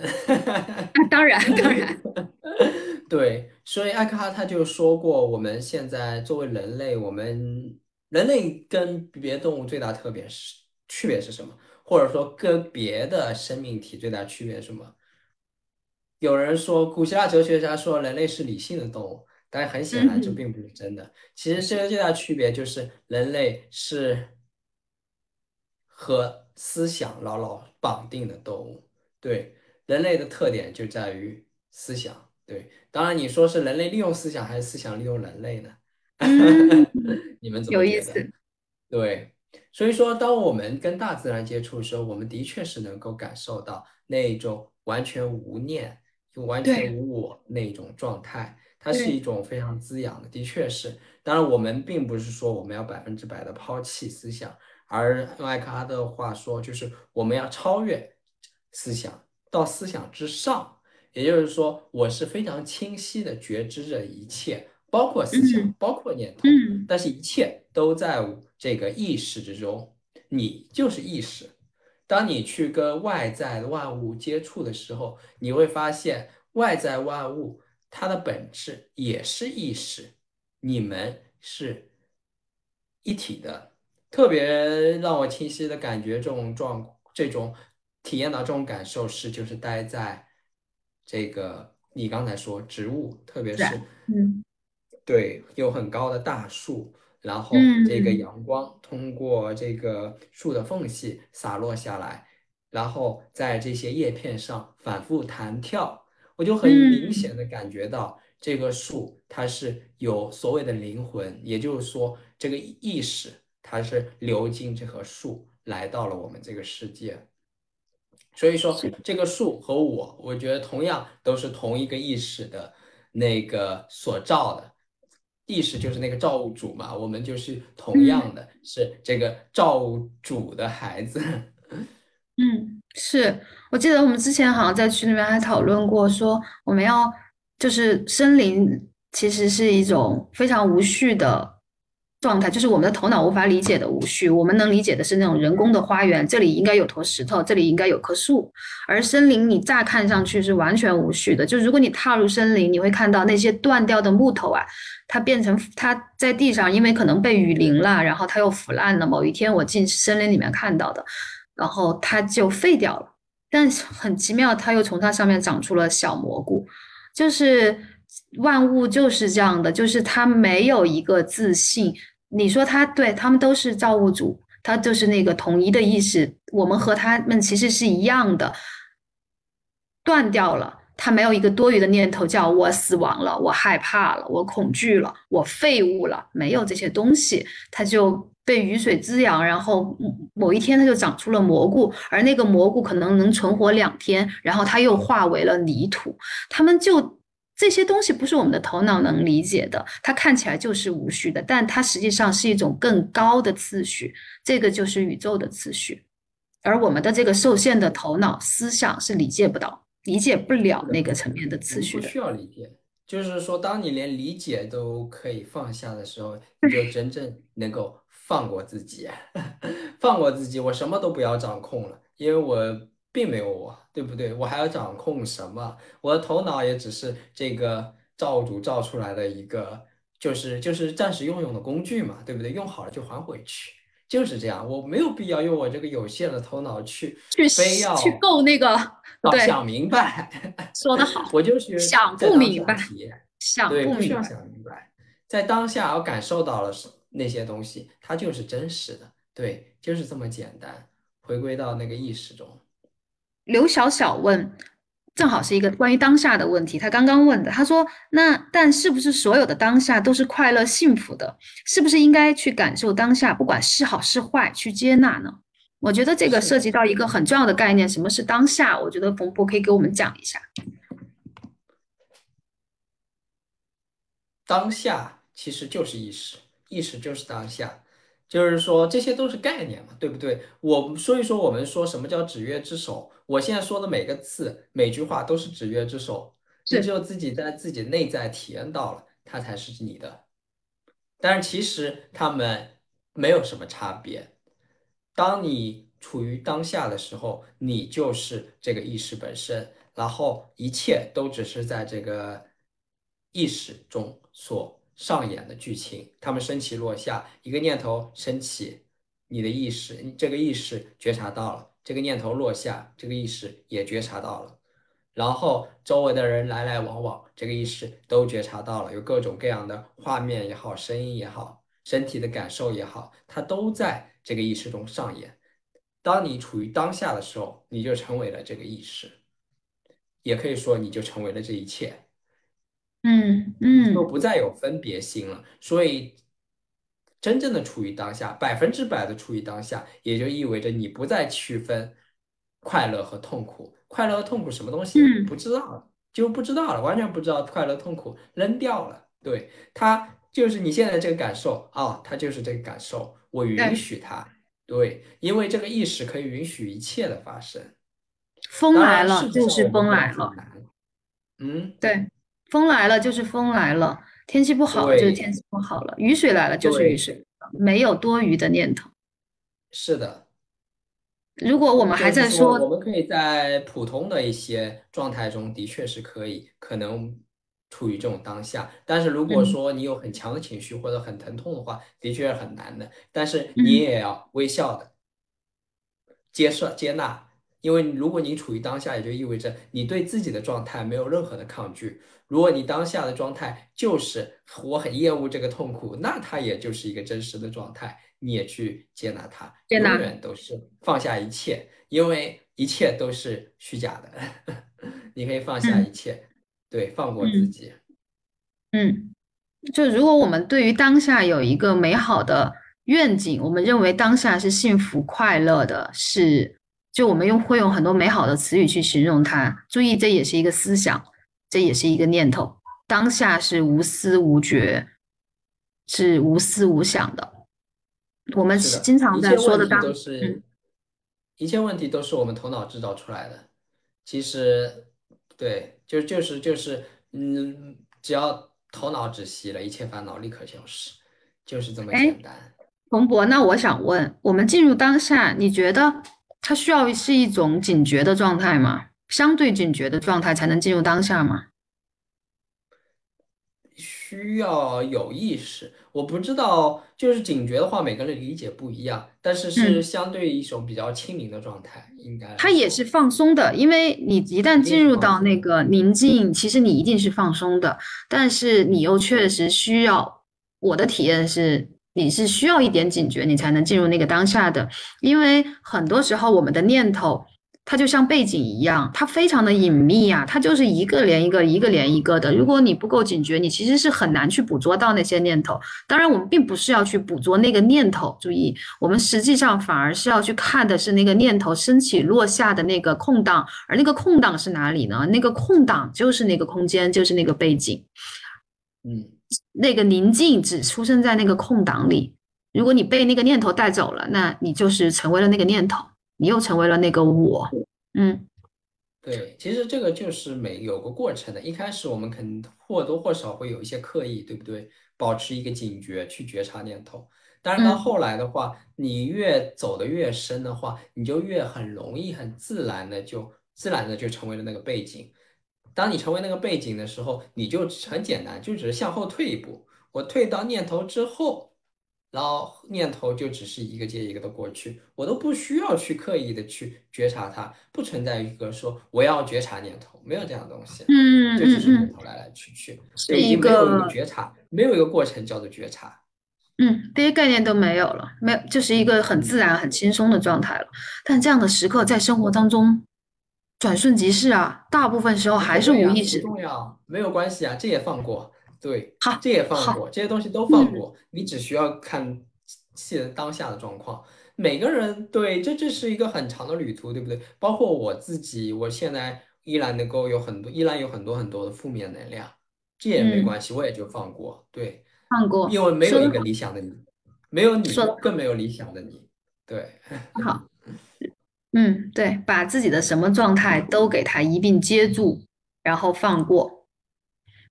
当然，当然。对，所以艾克哈他就说过，我们现在作为人类，我们人类跟别的动物最大特别是区别是什么？或者说跟别的生命体最大区别是什么？有人说，古希腊哲学家说人类是理性的动物，但很显然这并不是真的。其实这个最大区别就是人类是和思想牢牢绑定的动物。对，人类的特点就在于思想。对，当然你说是人类利用思想还是思想利用人类呢？你们怎么觉得？对。所以说，当我们跟大自然接触的时候，我们的确是能够感受到那种完全无念、就完全无我那种状态，它是一种非常滋养的。的确是，当然我们并不是说我们要百分之百的抛弃思想，而用艾克哈的话说，就是我们要超越思想，到思想之上。也就是说，我是非常清晰的觉知着一切。包括思想，包括念头，但是一切都在这个意识之中。你就是意识。当你去跟外在的万物接触的时候，你会发现外在万物它的本质也是意识，你们是一体的。特别让我清晰的感觉这种状，这种体验到这种感受是，就是待在这个你刚才说植物，特别是嗯。对，有很高的大树，然后这个阳光通过这个树的缝隙洒落下来，然后在这些叶片上反复弹跳，我就很明显的感觉到这个树它是有所谓的灵魂，也就是说这个意识它是流进这棵树来到了我们这个世界，所以说这个树和我，我觉得同样都是同一个意识的那个所造的。意识就是那个造物主嘛，我们就是同样的是这个造物主的孩子。嗯，是我记得我们之前好像在群里面还讨论过，说我们要就是森林其实是一种非常无序的。状态就是我们的头脑无法理解的无序，我们能理解的是那种人工的花园，这里应该有坨石头，这里应该有棵树。而森林你乍看上去是完全无序的，就如果你踏入森林，你会看到那些断掉的木头啊，它变成它在地上，因为可能被雨淋了，然后它又腐烂了。某一天我进森林里面看到的，然后它就废掉了，但很奇妙，它又从它上面长出了小蘑菇，就是。万物就是这样的，就是它没有一个自信。你说它对，他们都是造物主，它就是那个统一的意识。我们和他们其实是一样的，断掉了，它没有一个多余的念头，叫我死亡了，我害怕了，我恐惧了，我废物了，没有这些东西，它就被雨水滋养，然后某一天它就长出了蘑菇，而那个蘑菇可能能存活两天，然后它又化为了泥土，他们就。这些东西不是我们的头脑能理解的，它看起来就是无序的，但它实际上是一种更高的次序，这个就是宇宙的次序，而我们的这个受限的头脑思想是理解不到、理解不了那个层面的次序的。不需要理解，就是说，当你连理解都可以放下的时候，你就真正能够放过自己，放过自己，我什么都不要掌控了，因为我。并没有我，对不对？我还要掌控什么？我的头脑也只是这个造物主造出来的一个，就是就是暂时用用的工具嘛，对不对？用好了就还回去，就是这样，我没有必要用我这个有限的头脑去去非要去够那个，对，想明白。说得好，我就是想不明白体，想对，不明白。想明白，在当下我感受到了是那些东西，它就是真实的，对，就是这么简单，回归到那个意识中。刘小小问，正好是一个关于当下的问题，他刚刚问的，他说：“那但是不是所有的当下都是快乐幸福的？是不是应该去感受当下，不管是好是坏，去接纳呢？”我觉得这个涉及到一个很重要的概念，什么是当下？我觉得冯博可以给我们讲一下。当下其实就是意识，意识就是当下，就是说这些都是概念嘛，对不对？我所以说我们说什么叫指月之手？我现在说的每个字、每句话都是指月之手，你是只有自己在自己内在体验到了，它才是你的。但是其实他们没有什么差别。当你处于当下的时候，你就是这个意识本身，然后一切都只是在这个意识中所上演的剧情，他们升起落下，一个念头升起，你的意识，这个意识觉察到了，这个念头落下，这个意识也觉察到了。然后周围的人来来往往，这个意识都觉察到了，有各种各样的画面也好，声音也好，身体的感受也好，它都在这个意识中上演。当你处于当下的时候，你就成为了这个意识，也可以说你就成为了这一切，嗯嗯就不再有分别心了。所以，真正的处于当下，百分之百的处于当下，也就意味着你不再区分快乐和痛苦。快乐和痛苦什么东西嗯不知道了，就不知道了，完全不知道快乐痛苦，扔掉了。对，它就是你现在这个感受啊，它就是这个感受，我允对许它。对，因为这个意识可以允许一切的发生。风当然，来了就是风来了。嗯，对，风来了就是风来了，天气不好了就是天气不好了，雨水来了就是雨，水了，没有多余的念头。是的。如果我们还在说，我们可以在普通的一些状态中，的确是可以，可能处于这种当下。但是如果嗯说你有很强的情绪或者很疼痛的话，的确是很难的。但是嗯你也要微笑的接受、接纳，因为如果你处于当下，也就意味着你对自己的状态没有任何的抗拒。如果你当下的状态就是我很厌恶这个痛苦，那它也就是一个真实的状态，你也去接纳它，永接纳，远都是放下一切，因为一切都是虚假的，你可以放下一嗯切，对，放过自嗯。己，嗯，就如果我们对于当下有一个美好的愿景，我们认为当下是幸福快乐的，是，就我们用会用很多美好的词语去形容它。注意，这也是一个思想，这也是一个念头。当下是无思无觉，是无思无想的。我们是，经常在说的当，问题都嗯，是，一切问题都是我们头脑制造出来的。其实，对，就就是就是，嗯，只要头脑止息了，一切烦恼立刻消失，就是这么哎，简单。彭博，那我想问，我们进入当下，你觉得它需要是一种警觉的状态吗？相对警觉的状态才能进入当下吗？需要有意识，我不知道，就是警觉的话，每个人理解不一样，但是是嗯，相对一种比较清明的状态，应该它也是，放松的，因为你一旦进入到那。个宁静，其实你一定是放松的，但是你又确实需要，我的体验是，你是需要一点警觉，你才能进入那个当下的，因为很多时候我们的念头。它就像背景一样，它非常的隐秘啊，它就是一个连一个，一个连一个的。如果你不够警觉，你其实是很难去捕捉到那些念头。当然，我们并不是要去捕捉那个念头，注意，我们实际上反而是要去看的是那个念头升起落下的那个空档，而那个空档是哪里呢？那个空档就是那个空间，就是那个背景，嗯，那个宁静只出生在那个空档里。如果你被那个念头带走了，那你就是成为了那个念头，你又成为了那个我。嗯对，其实这个就是每有个过程的。一开始我们肯或多或少会有一些刻意，对不对？保持一个警觉去觉察念头。当然到嗯后来的话，你越走得越深的话，你就越很容易、很自然的就自然的就成为了那个背景。当你成为那个背景的时候，你就很简单，就只是向后退一步。我退到念头之后，然后念头就只是一个接一个的过去，我都不需要去刻意的去觉察它，不存在一个说我要觉察念头，没有这样的东西，嗯就只是念头来来去去，有一个个觉察，没有一个过程叫做觉察。嗯，这些概念都没有了，没有，就是一个很自嗯，然、很轻松的状态了。但这样的时刻在生活当中转瞬即逝啊，大部分时候还是无意识。重要，没有关系啊，这也放过，对，好，这也放好，过，这些东西都放嗯，过，你只需要看现当下的状况。每个人对，这这是一个很长的旅途，对不对？包括我自己，我现在依然能够有很多，依然有很多很多的负面能量，这也没嗯，关系，我也就放过，对，放过，因为没有一个理想的你，没有你，得更没有理想的你，对，好。嗯，对，把自己的什么状态都给它一并接住，然后放过，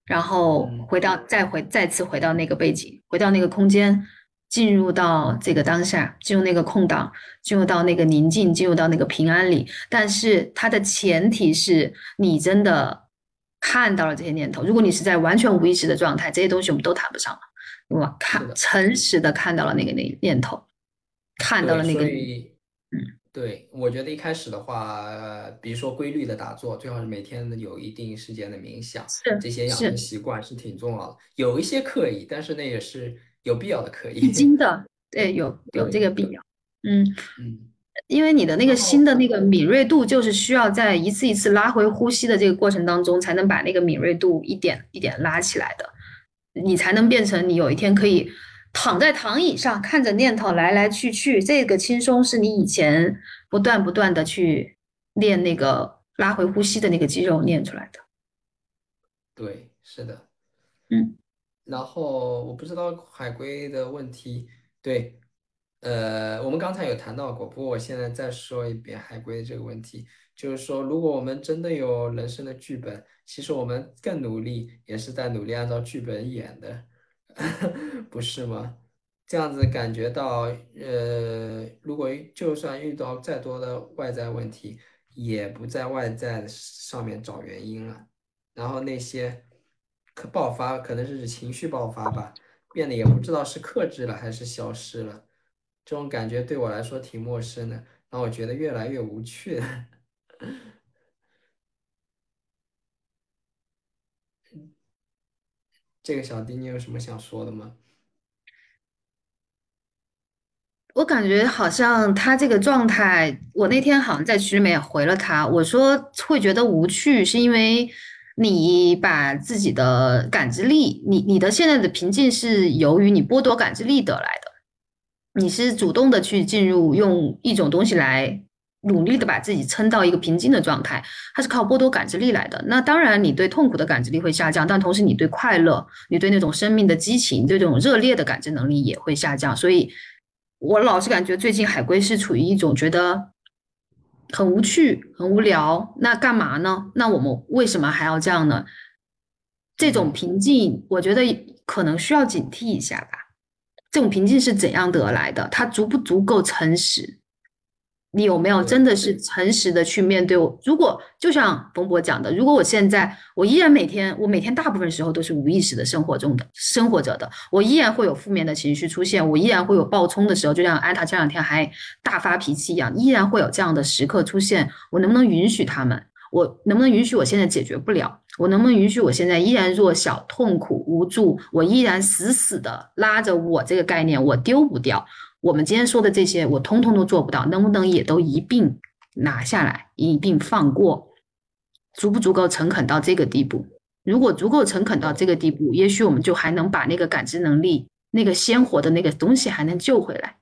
然后嗯回到再回再次回到那个背景，回到那个空间，进入到这个当下，进入那个空档，进入到那个宁静，进入到那个平安里。但是它的前提是你真的看到了这些念头。如果你是在完全无意识的状态，这些东西我们都谈不上了，我？看。诚实的看到了那个念念头，看到了，那个，嗯，对，我觉得一开始的话，呃比如说规律的打坐，最好是每天有一定时间的冥想，是这些养成。习惯是挺重要的。有一些刻意，但是那也是有必要的刻必意。经的，对，有有这个必要，嗯，嗯，因为你的那个心的那个敏锐度，就是需要在一次一次拉回呼吸的这个过程当中，才能把那个敏锐度一点一点拉起来的，你才能变成你有一天可以躺在躺椅上，看着念头来来去去，这个轻松是你以前不断不断的去练那个拉回呼吸的那个肌肉练出来的，对，是的。嗯然后我不知道海龟的问题，对，呃，我们刚才有谈到过，不过我现在再说一遍海龟的这个问题，就是说，如果我们真的有人生的剧本，其实我们更努力，也是在努力按照剧本演的，不是吗？这样子感觉到，呃，如果就算遇到再多的外在问题，也不在外在上面找原因了。然后那些可爆发，可能是指情绪爆发吧，变得也不知道是克制了还是消失了，这种感觉对我来说挺陌生的，让我觉得越来越无趣。这个小弟，你有什么想说的吗？我感觉好像他这个状态，我那天好像在群里面也回了他，我说会觉得无趣，是因为你把自己的感知力，你你的现在的平静是由于你剥夺感知力得来的，你是主动的去进入，用一种东西来努力的把自己撑到一个平静的状态，它是靠剥夺感知力来的。那当然，你对痛苦的感知力会下降，但同时你对快乐，你对那种生命的激情，对这种热烈的感知能力也会下降，所以。我老是感觉最近海龟是处于一种觉得很无趣、很无聊，那干嘛呢？那我们为什么还要这样呢？这种，平静，我觉得可能需要警惕一下吧。这种平静是怎样得来的？它足不足够诚实？你有没有真，的是诚实的去面对我？如果就像冯博讲的，如果我现在我依然每天，我每天大部分时候都是无意识的生活中的生活着的，我依然会有负面的情绪出现，我依然会有暴冲的时候，就像安塔这两天还大发脾气一样，依然会有这样的时刻出现。我能不能允许他们？我能不能允许我现在解决不了？我能不能允许我现在依然弱小、痛苦、无助？我依然死死的拉着我这个概念，我丢不掉。我们今天说的这些，我通通都做不到，能不能也都一并拿下来，一并放过？足不足够诚恳到这个地步？如果足够诚恳到这个地步，也许我们就还能把那个感知能力、那个鲜活的那个东西还能救回来。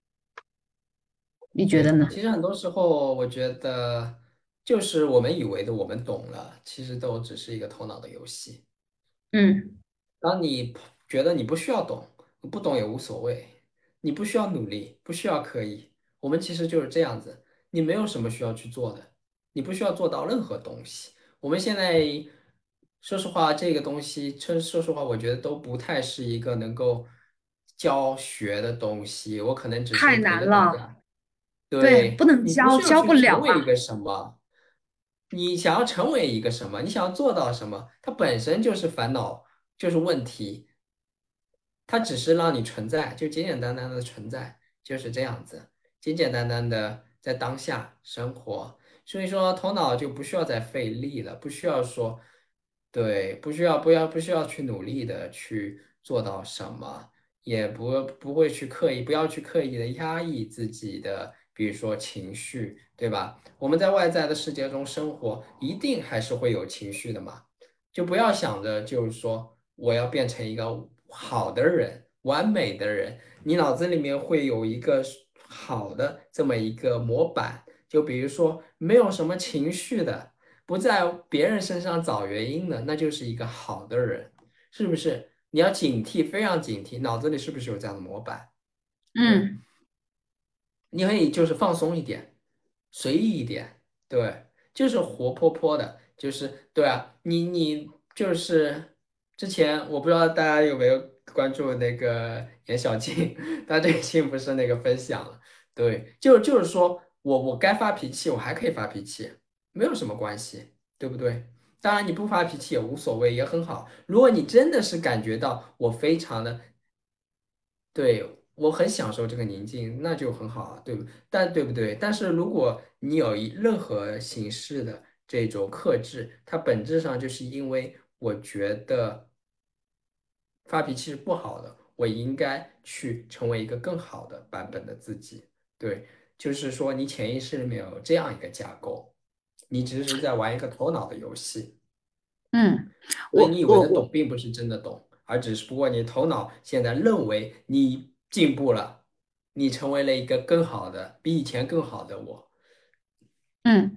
你觉得，呢？其实很多时候我觉得，就是我们以为的我们懂了，其实都只是一个头脑的游戏。嗯，当你觉得你不需要懂，不懂也无所谓，你不需要努力，不需要刻意，我们其实就是这样子，你没有什么需要去做的，你不需要做到任何东西。我们现在说实话，这个东西，说说实话，我觉得都不太是一个能够教学的东西，我可能只是太陪着大难了，家。对，不，能教，你不需要教不去成了啊。为一个什么，你想要成为一个什么，你想要做到什么，它本身就是烦恼，就是问题。它只是让你存在，就简简单单的存在，就是这样子，简简单单的在当下生活。所以说，头脑就不需要再费力了，不需要说，对，不需要不要不需要去努力的去做到什么，也不不会去刻意，不要去刻意的压抑自己的，比如说情绪，对吧？我们在外在的世界中生活，一定还是会有情绪的嘛，就不要想着就是说我要变成一个好的人、完美的人，你脑子里面会有一个好的这么一个模板。就比如说，没有什么情绪的，不在别人身上找原因的，那就是一个好的人，是不是？你要警惕，非常警惕，脑子里是不是有这样的模板？嗯，你可以就是放松一点，随意一点，对，就是活泼泼的，就是对啊，你你就是之前我不知道大家有没有关注那个 严小静，他最近不是那个分享了，对，就就是说。我我该发脾气，我还可以发脾气，没有什么关系，对不对？当然你不发脾气也无所谓，也很好。如果你真的是感觉到我非常的，对我很享受这个宁静，那就很好啊，对不？但对不对？但是如果你有一任何形式的这种克制，它本质上就是因为我觉得发脾气是不好的，我应该去成为一个更好的版本的自己，对。就是说，你潜意识里面有这样一个架构，你只是在玩一个头脑的游戏。嗯，所以你以为的懂，并不是真的懂，而只是不过你头脑现在认为你进步了，你成为了一个更好的、比以前更好的我。嗯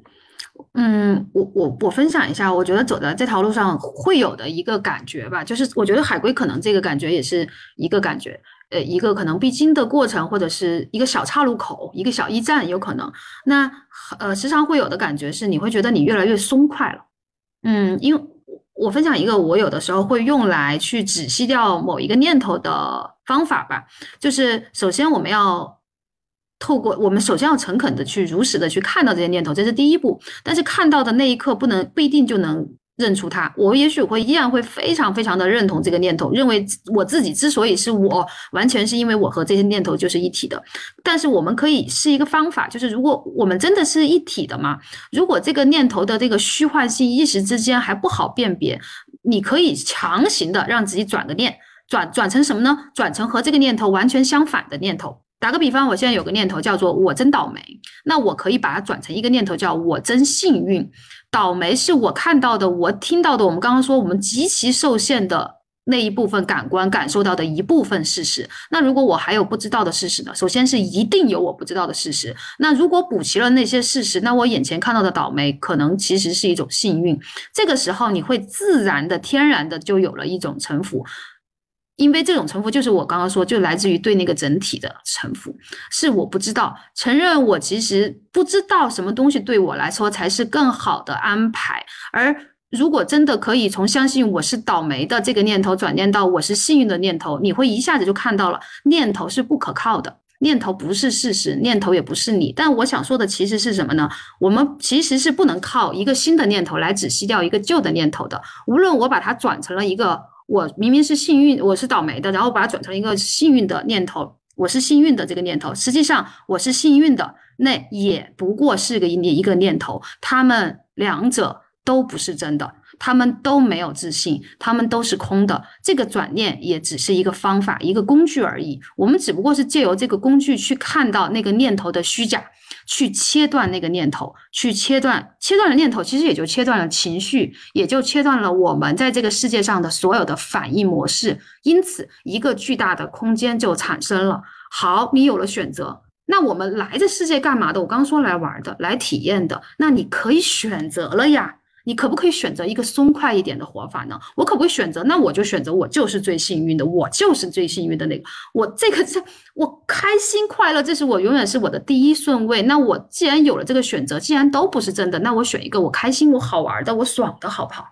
嗯，我我我分享一下，我觉得走在这条路上会有的一个感觉吧，就是我觉得海龟可能这个感觉也是一个感觉。呃，一个可能必经的过程，或者是一个小岔路口，一个小驿站，有可能。那呃，时常会有的感觉是，你会觉得你越来越松快了。嗯，因为我分享一个我有的时候会用来去止息掉某一个念头的方法吧，就是首先我们要透过我们首先要诚恳的去如实的去看到这些念头，这是第一步。但是看到的那一刻，不能不一定就能。认出它，我也许会依然会非常非常的认同这个念头，认为我自己之所以是我，完全是因为我和这些念头就是一体的。但是我们可以是一个方法，就是如果我们真的是一体的嘛，如果这个念头的这个虚幻性一时之间还不好辨别，你可以强行的让自己转个念，转转成什么呢？转成和这个念头完全相反的念头。打个比方，我现在有个念头叫做我真倒霉，那我可以把它转成一个念头叫我真幸运。倒霉是我看到的，我听到的。我们刚刚说，我们极其受限的那一部分感官感受到的一部分事实。那如果我还有不知道的事实呢？首先是一定有我不知道的事实。那如果补齐了那些事实，那我眼前看到的倒霉可能其实是一种幸运。这个时候，你会自然的、天然的就有了一种臣服。因为这种臣服，就是我刚刚说，就来自于对那个整体的臣服，是我不知道，承认我其实不知道什么东西对我来说才是更好的安排。而如果真的可以从相信我是倒霉的这个念头转念到我是幸运的念头，你会一下子就看到了，念头是不可靠的，念头不是事实，念头也不是你。但我想说的其实是什么呢？我们其实是不能靠一个新的念头来止息掉一个旧的念头的，无论我把它转成了一个。我明明是幸运，我是倒霉的，然后把它转成一个幸运的念头。我是幸运的这个念头，实际上我是幸运的，那也不过是个一一个念头。他们两者都不是真的，他们都没有自信，他们都是空的。这个转念也只是一个方法，一个工具而已。我们只不过是借由这个工具去看到那个念头的虚假。去切断那个念头，去切断切断了念头，其实也就切断了情绪，也就切断了我们在这个世界上的所有的反应模式。因此，一个巨大的空间就产生了。好，你有了选择，那我们来这世界干嘛的？我刚说来玩的，来体验的，那你可以选择了呀。你可不可以选择一个松快一点的活法呢？我可不可以选择？那我就选择我就是最幸运的，我就是最幸运的那个。我这个是我开心快乐，这是我永远是我的第一顺位。那我既然有了这个选择，既然都不是真的，那我选一个我开心、我好玩的、我爽的好不好？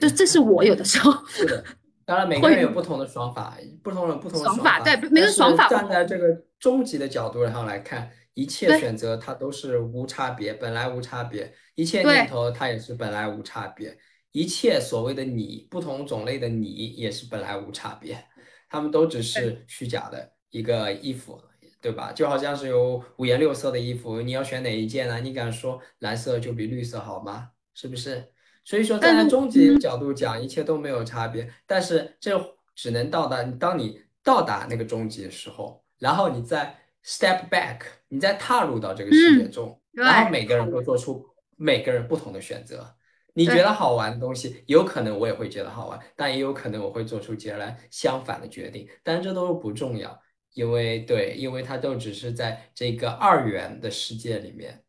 就这是我有的时候是的。当然，每个人有不同的爽法，不同人不同的爽法。对，每个爽法。站在这个终极的角度上来看。一切选择它都是无差别，本来无差别；一切念头它也是本来无差别；一切所谓的你，不同种类的你也是本来无差别。他们都只，是虚假的一个衣服，对吧？就好像是有五颜六色的衣服，你要选哪一件呢？你敢说蓝色就比绿色好吗？是不是？所以说，站在终极嗯角度讲，一切都没有差别，但是这只能到达当你到达那个终极的时候，然后你再 step back，你再踏入到这个世界嗯，中，对，然后每个人都做出每个人不同的选择。你觉，得好玩的东西，有可能我也会觉得好玩，但也有可能我会做出截然相反的决定。但这都不重要，因为对，因为它都只是在这个二元的世界里面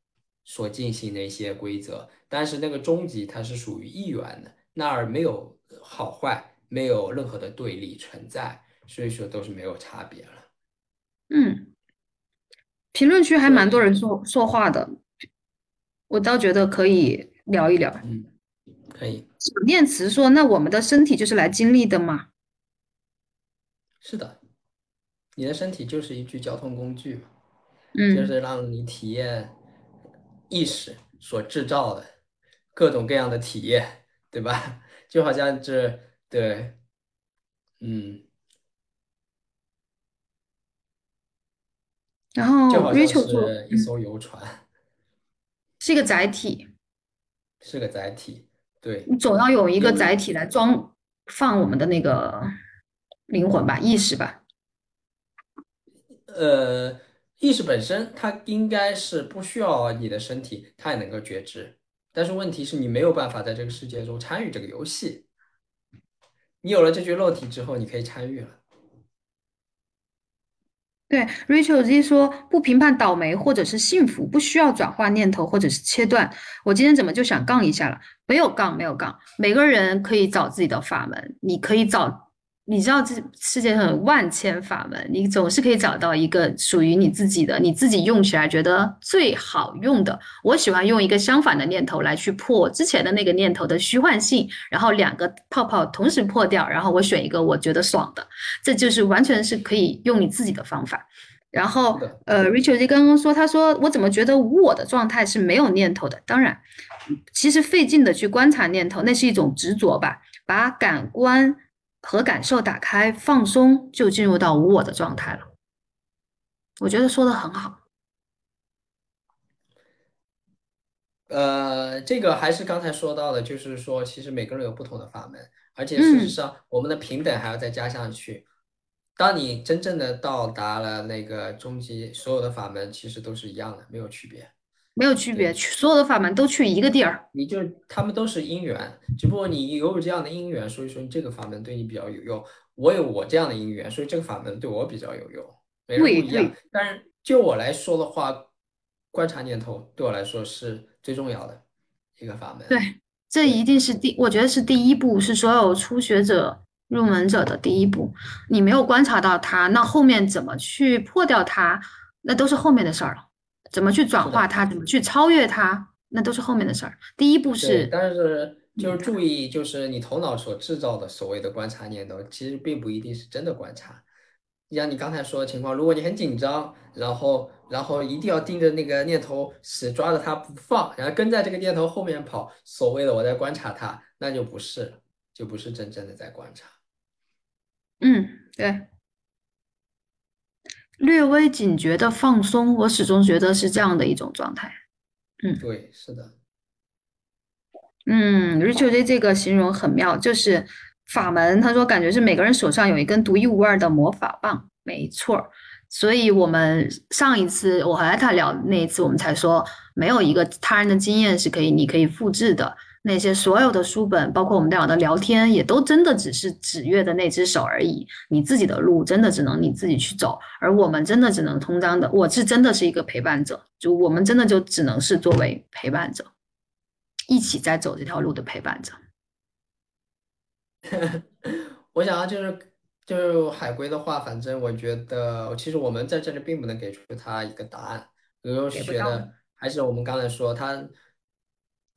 所进行的一些规则。但是那个终极它是属于一元的，那儿没有好坏，没有任何的对立存在，所以说都是没有差别了。嗯，评论区还蛮多，人说说话的，我倒觉得可以聊一聊。嗯，可以，小念慈说：“那我们的身体就是来经历的嘛？是的，你的身体就是一具交通工具嘛。就嗯，是让你体验意识所制造的各种各样的体验，对吧？就好像这，对，嗯，然后就好像 Rachel 说，嗯，是一艘游船，是一个载体，是个载体，对，你总要有一个载体来装放我们的那个灵魂吧、意识吧。呃，意识本身它应该是不需要你的身体，它也能够觉知，但是问题是你没有办法在这个世界中参与这个游戏。你有了这具肉体之后，你可以参与了。对，Rachel Z 说不评判倒霉或者是幸福，不需要转化念头或者是切断。我今天怎么就想杠一下了？没有杠，没有杠。每个人可以找自己的法门，你可以找，你知道这世界上有万千法门，你总是可以找到一个属于你自己的，你自己用起来觉得最好用的。我喜欢用一个相反的念头来去破之前的那个念头的虚幻性，然后两个泡泡同时破掉，然后我选一个我觉得爽的。这就是完全是可以用你自己的方法。然后，呃，Richard 刚刚说，他说我怎么觉得无我的状态是没有念头的？当然，其实费劲的去观察念头，那是一种执着吧。把感官和感受打开，放松，就进入到无我的状态了。我觉得说的很好。呃，这个还是刚才说到的，就是说，其实每个人有不同的法门，而且事实嗯，上，我们的平等还要再加上去。当你真正的到达了那个终极，所有的法门其实都是一样的，没有区别。没有区别，去所有的法门都去一个地儿。你就他们都是因缘，只不过你有这样的因缘，所以说这个法门对你比较有用。我有我这样的因缘，所以这个法门对我比较有用。不一样，但是就我来说的话，观察念头对我来说是最重要的一个法门。对，这一，定是第，我觉得是第一步，是所有初学者入门者的第一步。你没有观察到它，那后面怎么去破掉它，那都是后面的事儿了。怎么去转。化它，怎么去超越它，那都是后面的事儿。第一步，是但是就是。注意，就是你头脑所制造的所谓的观察念头，其实并不一定是真的观察。像你刚才说的情况，如果你很紧张，然后然后一定要盯着那个念头死抓着它不放，然后跟在这个念头后面跑，所谓的我在观察它，那就不是，就不是真正的在观察。嗯，对，略微警觉的放松，我始终觉得是这样的一种状态。嗯。对，是的，嗯，Rachel J 这个形容很妙，就是法门。他说感觉是每个人手上有一根独一无二的魔法棒，没错儿。所以我们上一次我和艾塔聊那一次，我们才说没有一个他人的经验是可以你可以复制的。那些所有的书本，包括我们俩的聊天，也都真的只是指月的那只手而已。你自己的路真的只能你自己去走，而我们真的只能通章的。我是真的是一个陪伴者，就我们真的就只能是作为陪伴者。一起在走这条路的陪伴者。我想要就是就是海龟的话，反正我觉得，其实我们在这里并不能给出他一个答案，有时候给不到的。学的还是我们刚才说他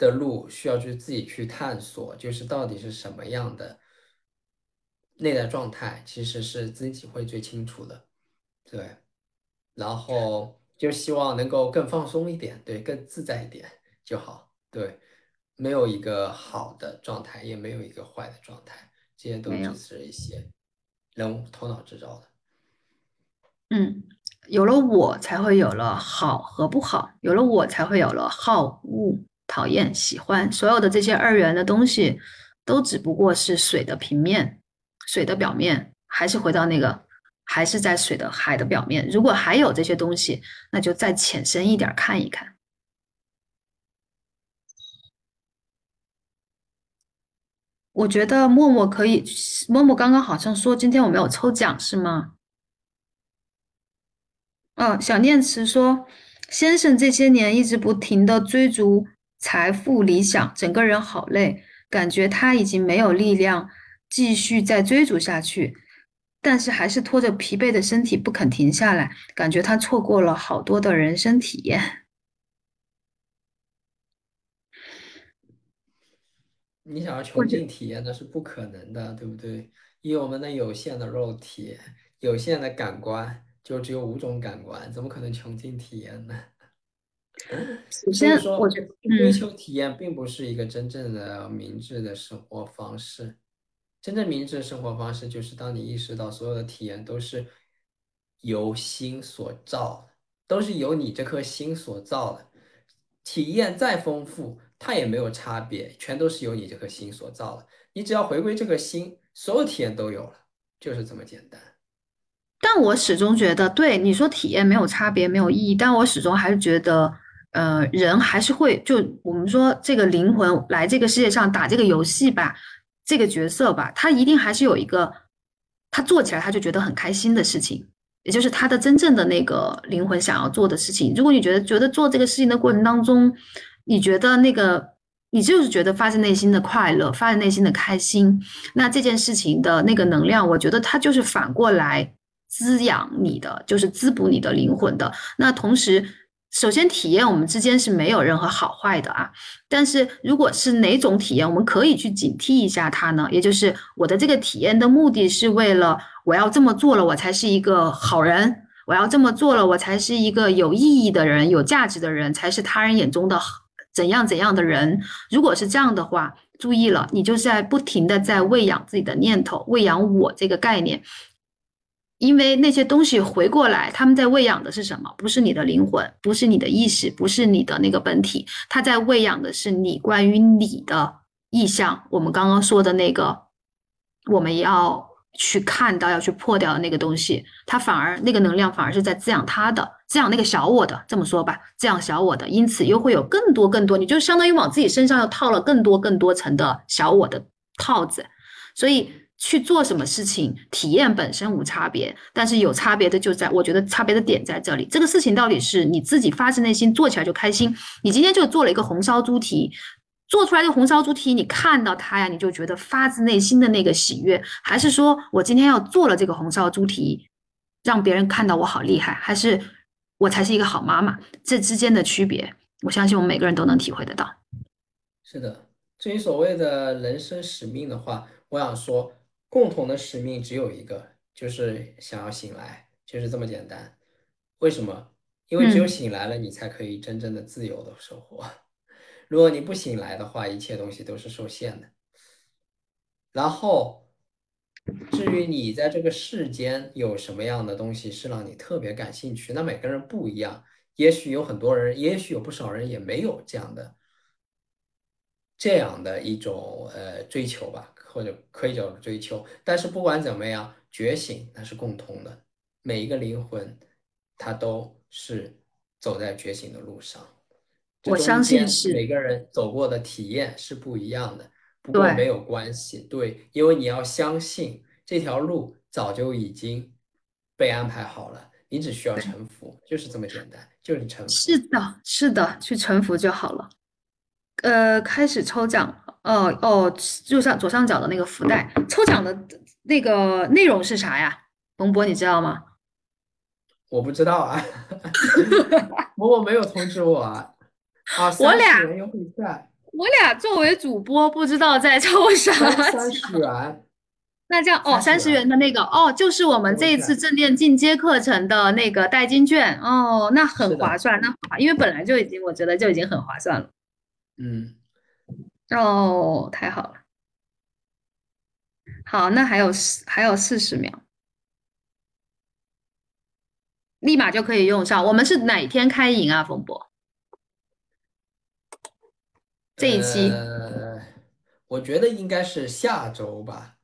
的路需要去自己去探索，就是到底是什么样的内在状态，其实是自己会最清楚的，对。然后就希望能够更放松一点，对，更自在一点就好，对。没有一个好的状态，也没有一个坏的状态，这些都只，是一些人头脑制造的。嗯，有了我，才会有了好和不好；有了我，才会有了好恶、讨厌、喜欢。所有的这些二元的东西，都只不过是水的平面，水的表面，还是回到那个，还是在水的海的表面。如果还有这些东西，那就再浅深一点看一看。我觉得默默可以，默默刚刚好像说今天我没有抽奖是吗？哦，小念慈说，先生这些年一直不停的追逐财富理想，整个人好累，感觉他已经没有力量继续再追逐下去，但是还是拖着疲惫的身体不肯停下来，感觉他错过了好多的人生体验。你想要穷尽体验那是不可能的，对不对？以我们的有限的肉体、有限的感官，就只有五种感官，怎么可能穷尽体验呢？首先，我觉得追求体验并不是一个真正的明智的生活方式。真正明智的生活方式，就是当你意识到所有的体验都是由心所造的，都是由你这颗心所造的。体验再丰富。它也没有差别，全都是由你这颗心所造的。你只要回归这个心，所有体验都有了，就是这么简单。但我始终觉得，对你说体验没有差别，没有意义。但我始终还是觉得，呃，人还是会就我们说这个灵魂来这个世界上打这个游戏吧，这个角色吧，他一定还是有一个他做起来他就觉得很开心的事情，也就是他的真正的那个灵魂想要做的事情。如果你觉得觉得做这个事情的过程当中，你觉得那个，你就是觉得发自内心的快乐，发自内心的开心，那这件事情的那个能量，我觉得它就是反过来滋养你的，就是滋补你的灵魂的。那同时，首先体验我们之间是没有任何好坏的啊。但是如果是哪种体验，我们可以去警惕一下它呢？也就是我的这个体验的目的是为了我要这么做了，我才是一个好人，我要这么做了，我才是一个有意义的人，有价值的人，才是他人眼中的。怎样怎样的人，如果是这样的话，注意了，你就是在不停的在喂养自己的念头，喂养我这个概念，因为那些东西回过来，他们在喂养的是什么？不是你的灵魂，不是你的意识，不是你的那个本体，他在喂养的是你关于你的意向。我们刚刚说的那个，我们要。去看到要去破掉的那个东西，它反而那个能量反而是在滋养它的，滋养那个小我的。这么说吧，滋养小我的，因此又会有更多更多，你就相当于往自己身上又套了更多更多层的小我的套子。所以去做什么事情，体验本身无差别，但是有差别的就在，我觉得差别的点在这里。这个事情到底是你自己发自内心做起来就开心，你今天就做了一个红烧猪蹄。做出来的红烧猪蹄，你看到它呀，你就觉得发自内心的那个喜悦，还是说我今天要做了这个红烧猪蹄，让别人看到我好厉害，还是我才是一个好妈妈？这之间的区别，我相信我们每个人都能体会得到。是的，至于所谓的人生使命的话，我想说，共同的使命只有一个，就是想要醒来，就是这么简单。为什么？因为只有醒来了，你才可以真正的自由的生活。如果你不醒来的话，一切东西都是受限的。然后，至于你在这个世间有什么样的东西是让你特别感兴趣，那每个人不一样。也许有很多人，也许有不少人也没有这样的这样的一种呃追求吧，或者可以叫追求。但是不管怎么样，觉醒那是共通的，每一个灵魂它都是走在觉醒的路上。我相信是每个人走过的体验是不一样的，不过没有关系，对，因为你要相信这条路早就已经被安排好了，你只需要臣服，就是这么简单，就是臣服。是的，是的，去臣服就好了。呃，开始抽奖，哦哦，右上左上角的那个福袋，抽奖的那个内容是啥呀？冯博，你知道吗？我不知道啊，某某没有通知我啊。我俩我俩作为主播，不知道在抽啥。三十元。那这样哦，三十元的那个哦，就是我们这一次正念进阶课程的那个代金券哦，那很划算，那因为本来就已经我觉得就已经很划算了。嗯，哦，太好了。好，那还有四还有四十秒，立马就可以用上。我们是哪天开营啊，冯博？这一期，呃，我觉得应该是下周吧。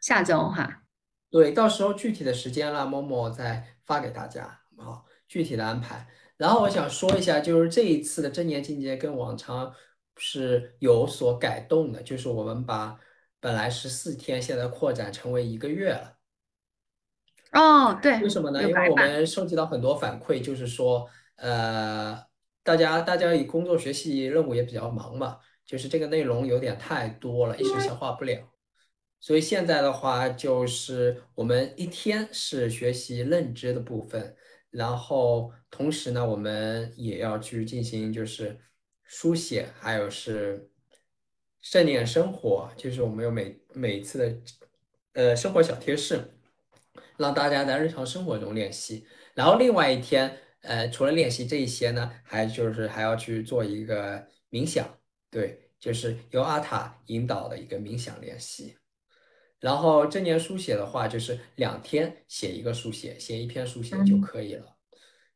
下周哈。对，到时候具体的时间了，默默再发给大家，好，具体的安排。然后我想说一下，就是这一次的真年境界跟往常是有所改动的，就是我们把本来十四天，现在扩展成为一个月了。哦，对，为什么呢？因为我。们收集到很多反馈，就是说，呃，大家大家以工作学习任务也比较忙嘛，就是这个内容有点太多了，一时消化不了。所以现在的话，就是我们一天是学习认知的部分，然后同时呢，我们也要去进行就是书写，还有是正念生活，就是我们有每每次的呃生活小贴士。让大家在日常生活中练习。然后另外一天，呃，除了练习这一些呢，还就是还要去做一个冥想，对，就是由阿塔引导的一个冥想练习。然后正念书写的话，就是两天写一个书写，写一篇书写就可以了。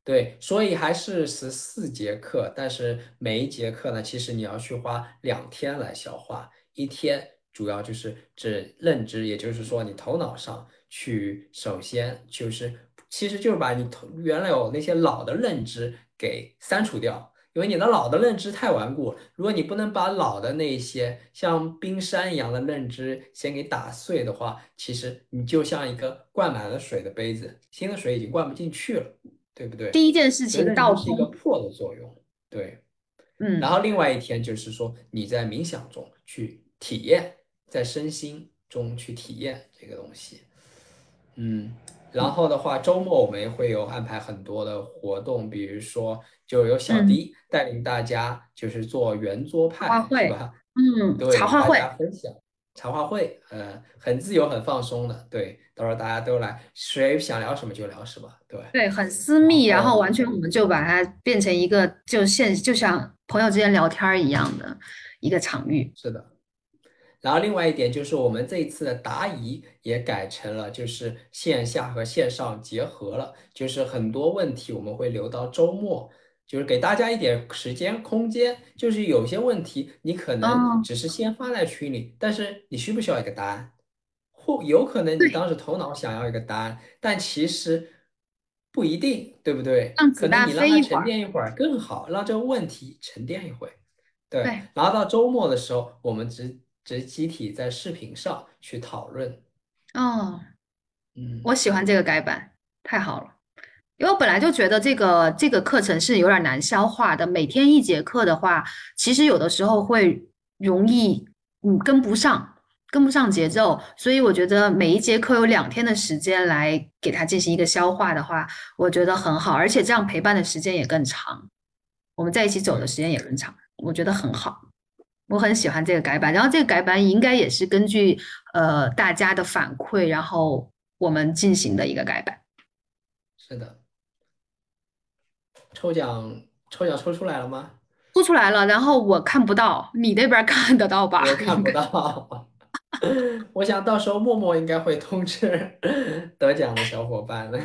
对，所以还是十四节课，但是每一节课呢，其实你要去花两天来消化，一天主要就是指认知，也就是说你头脑上。去首先就是，其实就是把你头原来有那些老的认知给删除掉，因为你的老的认知太顽固。如果你不能把老的那些像冰山一样的认知先给打碎的话，其实你就像一个灌满了水的杯子，新的水已经灌不进去了，对不对？第一件事情倒是一个破的作用，对，嗯。然后另外一天就是说你在冥想中去体验，在身心中去体验这个东西。嗯，然后的话，周末我们也会有安排很多的活动，比如说就有小迪带领大家就是做圆桌派，是吧？嗯，对，茶话会分享茶话会，呃，很自由、很放松的。对，到时候大家都来，谁想聊什么就聊什么。对，对，很私密，然后完全我们就把它变成一个就现就像朋友之间聊天一样的一个场域。是的。然后另外一点就是我们这一次的答疑也改成了，就是线下和线上结合了，就是很多问题我们会留到周末，就是给大家一点时间空间。就是有些问题你可能只是先发在群里，但是你需不需要一个答案？或有可能你当时头脑想要一个答案，但其实不一定，对不对？可能你让它沉淀一会儿更好，让这个问题沉淀一会儿。对，然后到周末的时候，我们只。是集体在视频上去讨论。哦，嗯，我喜欢这个改版，太好了。因为我本来就觉得这个这个课程是有点难消化的，每天一节课的话，其实有的时候会容易嗯跟不上，跟不上节奏。所以我觉得每一节课有两天的时间来给它进行一个消化的话，我觉得很好，而且这样陪伴的时间也更长，我们在一起走的时间也更长，我觉得很好。我很喜欢这个改版，然后这个改版应该也是根据呃大家的反馈，然后我们进行的一个改版。是的，抽奖抽奖抽出来了吗？抽出来了，然后我看不到，你那边看得到吧？我看不到。我想到时候默默应该会通知 得奖的小伙伴了。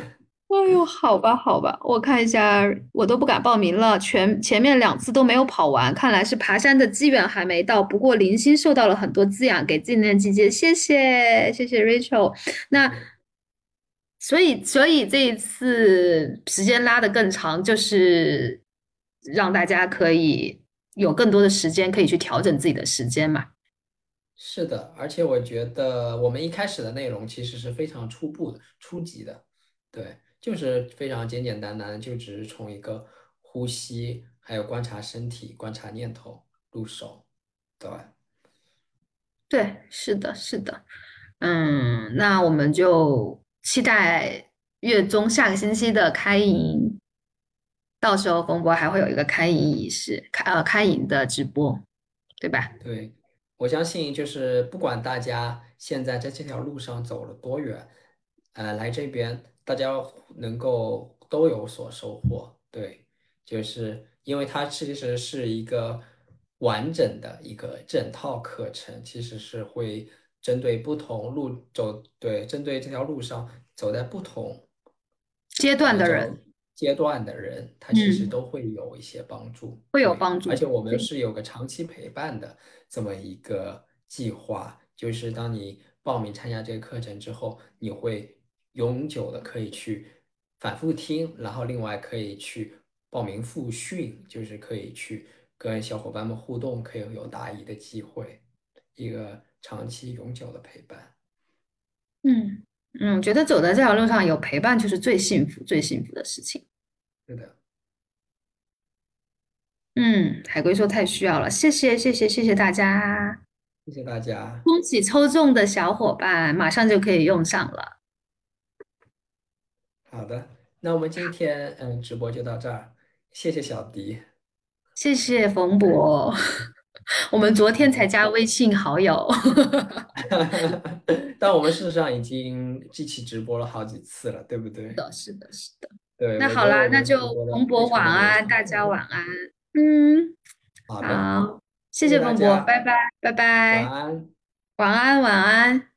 哎呦，好吧，好吧，我看一下，我都不敢报名了，全前面两次都没有跑完，看来是爬山的机缘还没到。不过零星受到了很多滋养，给纪念季节，谢谢，谢谢 Rachel。那所以，所以这一次时间拉得更长，就是让大家可以有更多的时间，可以去调整自己的时间嘛。是的，而且我觉得我们一开始的内容其实是非常初步的、初级的，对。就是非常简简单单，就只是从一个呼吸，还有观察身体、观察念头入手，对对，是的，是的，嗯，那我们就期待月中下个星期的开营，到时候冯博还会有一个开营仪式，开呃开营的直播，对吧？对，我相信就是不管大家现在在这条路上走了多远，呃，来这边。大家能够都有所收获，对，就是因为它其实是一个完整的一个整套课程，其实是会针对不同路走，对，针对这条路上走在不同阶段的人，阶段的人，他其实嗯，都会有一些帮助。会有对，帮助。而且我们对，是有个长期陪伴的这么一个计划，就是当你报名参加这个课程之后，你会永久的可以去反复听，然后另外可以去报名复训，就是可以去跟小伙伴们互动，可以有答疑的机会，一个长期永久的陪伴。嗯嗯，我觉得走在这条路上有陪伴就是最幸福、最幸福的事情。是的，嗯，海龟说太需要了，谢谢谢谢谢谢大家，谢谢大家。恭喜抽中的小伙伴，马上就可以用上了。好的，那我们今天嗯直播就到这儿，谢谢小迪。谢谢冯博，我们昨天才，加微信好友。但我们事实上已经一起直播了好几次了，对不对？是的，是的，是的。对，那好啦，那就冯博晚安，大。家晚安。嗯，好谢谢冯博，拜，拜拜，拜晚拜，安。晚安，晚安。